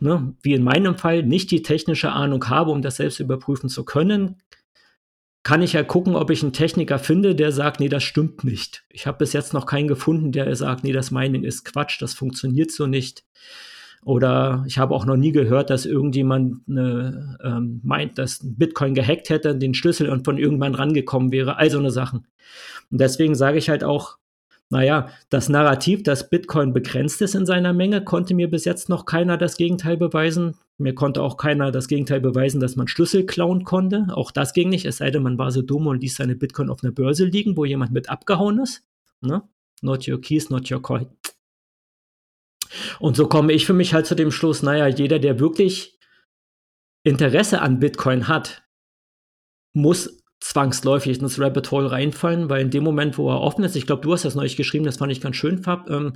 ne, wie in meinem Fall, nicht die technische Ahnung habe, um das selbst überprüfen zu können, kann ich ja gucken, ob ich einen Techniker finde, der sagt, nee, das stimmt nicht. Ich habe bis jetzt noch keinen gefunden, der sagt, nee, das Mining ist Quatsch, das funktioniert so nicht. Oder ich habe auch noch nie gehört, dass irgendjemand eine, ähm, meint, dass Bitcoin gehackt hätte, den Schlüssel und von irgendwann rangekommen wäre. All so eine Sachen. Und deswegen sage ich halt auch, naja, das Narrativ, dass Bitcoin begrenzt ist in seiner Menge, konnte mir bis jetzt noch keiner das Gegenteil beweisen. Mir konnte auch keiner das Gegenteil beweisen, dass man Schlüssel klauen konnte. Auch das ging nicht, es sei denn, man war so dumm und ließ seine Bitcoin auf einer Börse liegen, wo jemand mit abgehauen ist. Ne? Not your keys, not your coin. Und so komme ich für mich halt zu dem Schluss, naja, jeder, der wirklich Interesse an Bitcoin hat, muss zwangsläufig ins Rabbit Hole reinfallen, weil in dem Moment, wo er offen ist, ich glaube, du hast das neulich geschrieben, das fand ich ganz schön, Fab, ähm,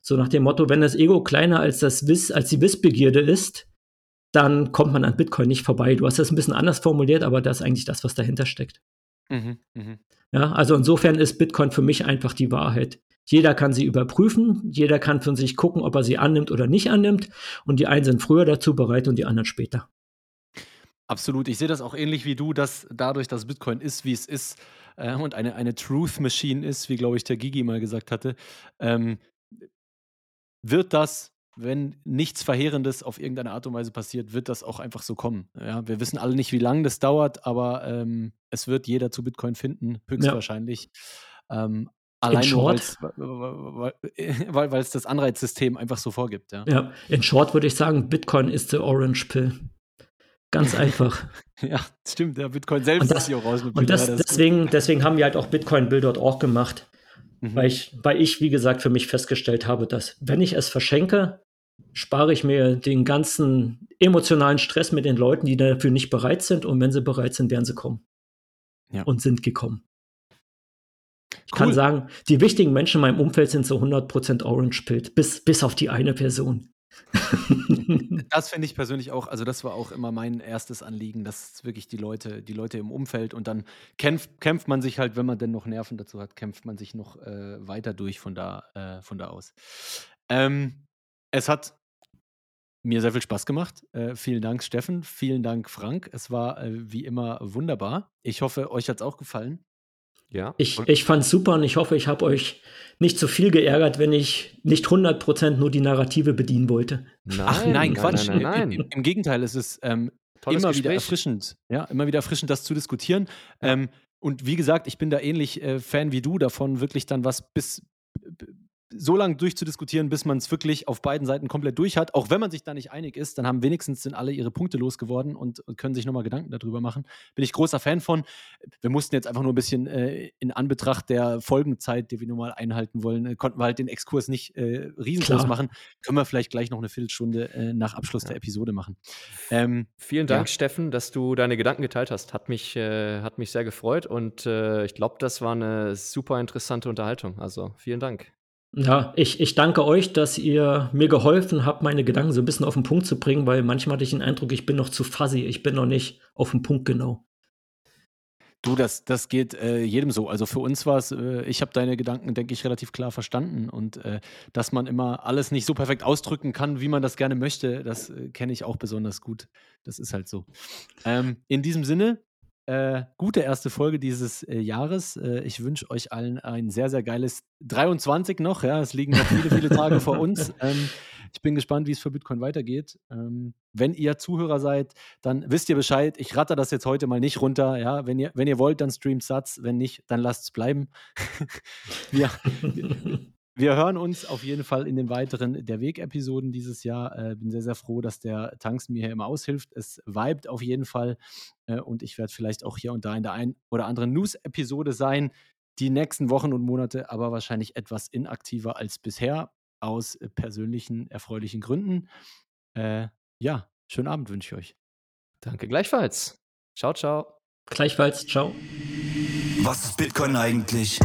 so nach dem Motto, wenn das Ego kleiner als das Wiss, als die Wissbegierde ist, dann kommt man an Bitcoin nicht vorbei. Du hast das ein bisschen anders formuliert, aber das ist eigentlich das, was dahinter steckt. Mhm, mhm. Ja, also insofern ist Bitcoin für mich einfach die Wahrheit. Jeder kann sie überprüfen, jeder kann für sich gucken, ob er sie annimmt oder nicht annimmt. Und die einen sind früher dazu bereit und die anderen später. Absolut. Ich sehe das auch ähnlich wie du, dass dadurch, dass Bitcoin ist, wie es ist äh, und eine, eine Truth Machine ist, wie glaube ich der Gigi mal gesagt hatte, ähm, wird das, wenn nichts Verheerendes auf irgendeine Art und Weise passiert, wird das auch einfach so kommen. Ja, wir wissen alle nicht, wie lange das dauert, aber ähm, es wird jeder zu Bitcoin finden, höchstwahrscheinlich. Ähm, allein nur, short? weil's- weil weil- weil es das Anreizsystem einfach so vorgibt. Ja. Ja, in short würde ich sagen, Bitcoin ist the Orange Pill. Ganz einfach. Ja, stimmt. Der Bitcoin selbst Und das- ist die Orange Und das, ja, gut. deswegen, deswegen haben wir halt auch bitcoinbill.org gemacht, Mhm. weil ich, weil ich, wie gesagt, für mich festgestellt habe, dass wenn ich es verschenke, spare ich mir den ganzen emotionalen Stress mit den Leuten, die dafür nicht bereit sind. Und wenn sie bereit sind, werden sie kommen. Ja. Und sind gekommen. Ich Cool. kann sagen, die wichtigen Menschen in meinem Umfeld sind so 100% Orange Pilled, bis, bis auf die eine Person. Das finde ich persönlich auch, also das war auch immer mein erstes Anliegen, dass wirklich die Leute, die Leute im Umfeld und dann kämpft, kämpft man sich halt, wenn man denn noch Nerven dazu hat, kämpft man sich noch äh, weiter durch von da, äh, von da aus. Ähm, es hat mir sehr viel Spaß gemacht. Äh, vielen Dank, Steffen. Vielen Dank, Frank. Es war äh, wie immer wunderbar. Ich hoffe, euch hat es auch gefallen. Ja. Ich, Und- ich fand's super und ich hoffe, ich habe euch nicht zu viel geärgert, wenn ich nicht 100% nur die Narrative bedienen wollte. nein, Ach nein, Quatsch. Nein, nein, Im, nein. Im Gegenteil, es ist ähm, Tolles immer wieder Gespräch. erfrischend, ja, immer wieder erfrischend, das zu diskutieren. Ähm, und wie gesagt, ich bin da ähnlich äh, Fan wie du davon, wirklich dann was bis so lange durchzudiskutieren, bis man es wirklich auf beiden Seiten komplett durch hat. Auch wenn man sich da nicht einig ist, dann haben wenigstens sind alle ihre Punkte losgeworden und können sich nochmal Gedanken darüber machen. Bin ich großer Fan von. Wir mussten jetzt einfach nur ein bisschen äh, in Anbetracht der Folgenzeit, die wir nun mal einhalten wollen, äh, konnten wir halt den Exkurs nicht äh, riesengroß Klar. machen. Können wir vielleicht gleich noch eine Viertelstunde äh, nach Abschluss ja. der Episode machen. Ähm, Vielen Dank, ja. Steffen, dass du deine Gedanken geteilt hast. Hat mich, äh, hat mich sehr gefreut und äh, ich glaube, das war eine super interessante Unterhaltung. Also vielen Dank. Ja, ich, ich danke euch, dass ihr mir geholfen habt, meine Gedanken so ein bisschen auf den Punkt zu bringen, weil manchmal hatte ich den Eindruck, ich bin noch zu fuzzy, ich bin noch nicht auf den Punkt genau. Du, das, das geht äh, jedem so. Also für uns war es, äh, ich habe deine Gedanken, denke ich, relativ klar verstanden. Und äh, dass man immer alles nicht so perfekt ausdrücken kann, wie man das gerne möchte, das äh, kenne ich auch besonders gut. Das ist halt so. Ähm, in diesem Sinne, äh, gute erste Folge dieses äh, Jahres. Äh, ich wünsche euch allen ein sehr, sehr geiles 23 noch. Ja, es liegen noch viele, viele Tage vor uns. Ähm, ich bin gespannt, wie es für Bitcoin weitergeht. Ähm, wenn ihr Zuhörer seid, dann wisst ihr Bescheid. Ich ratter das jetzt heute mal nicht runter. Ja, wenn ihr, wenn ihr wollt, dann streamt Satz. Wenn nicht, dann lasst es bleiben. wir, wir hören uns auf jeden Fall in den weiteren Der Weg-Episoden dieses Jahr. Äh, bin sehr, sehr froh, dass der Tanks mir hier immer aushilft. Es vibet auf jeden Fall. Äh, und ich werde vielleicht auch hier und da in der einen oder anderen News-Episode sein. Die nächsten Wochen und Monate aber wahrscheinlich etwas inaktiver als bisher. Aus persönlichen, erfreulichen Gründen. Äh, ja, schönen Abend wünsche ich euch. Danke gleichfalls. Ciao, ciao. Gleichfalls, ciao. Was ist Bitcoin eigentlich?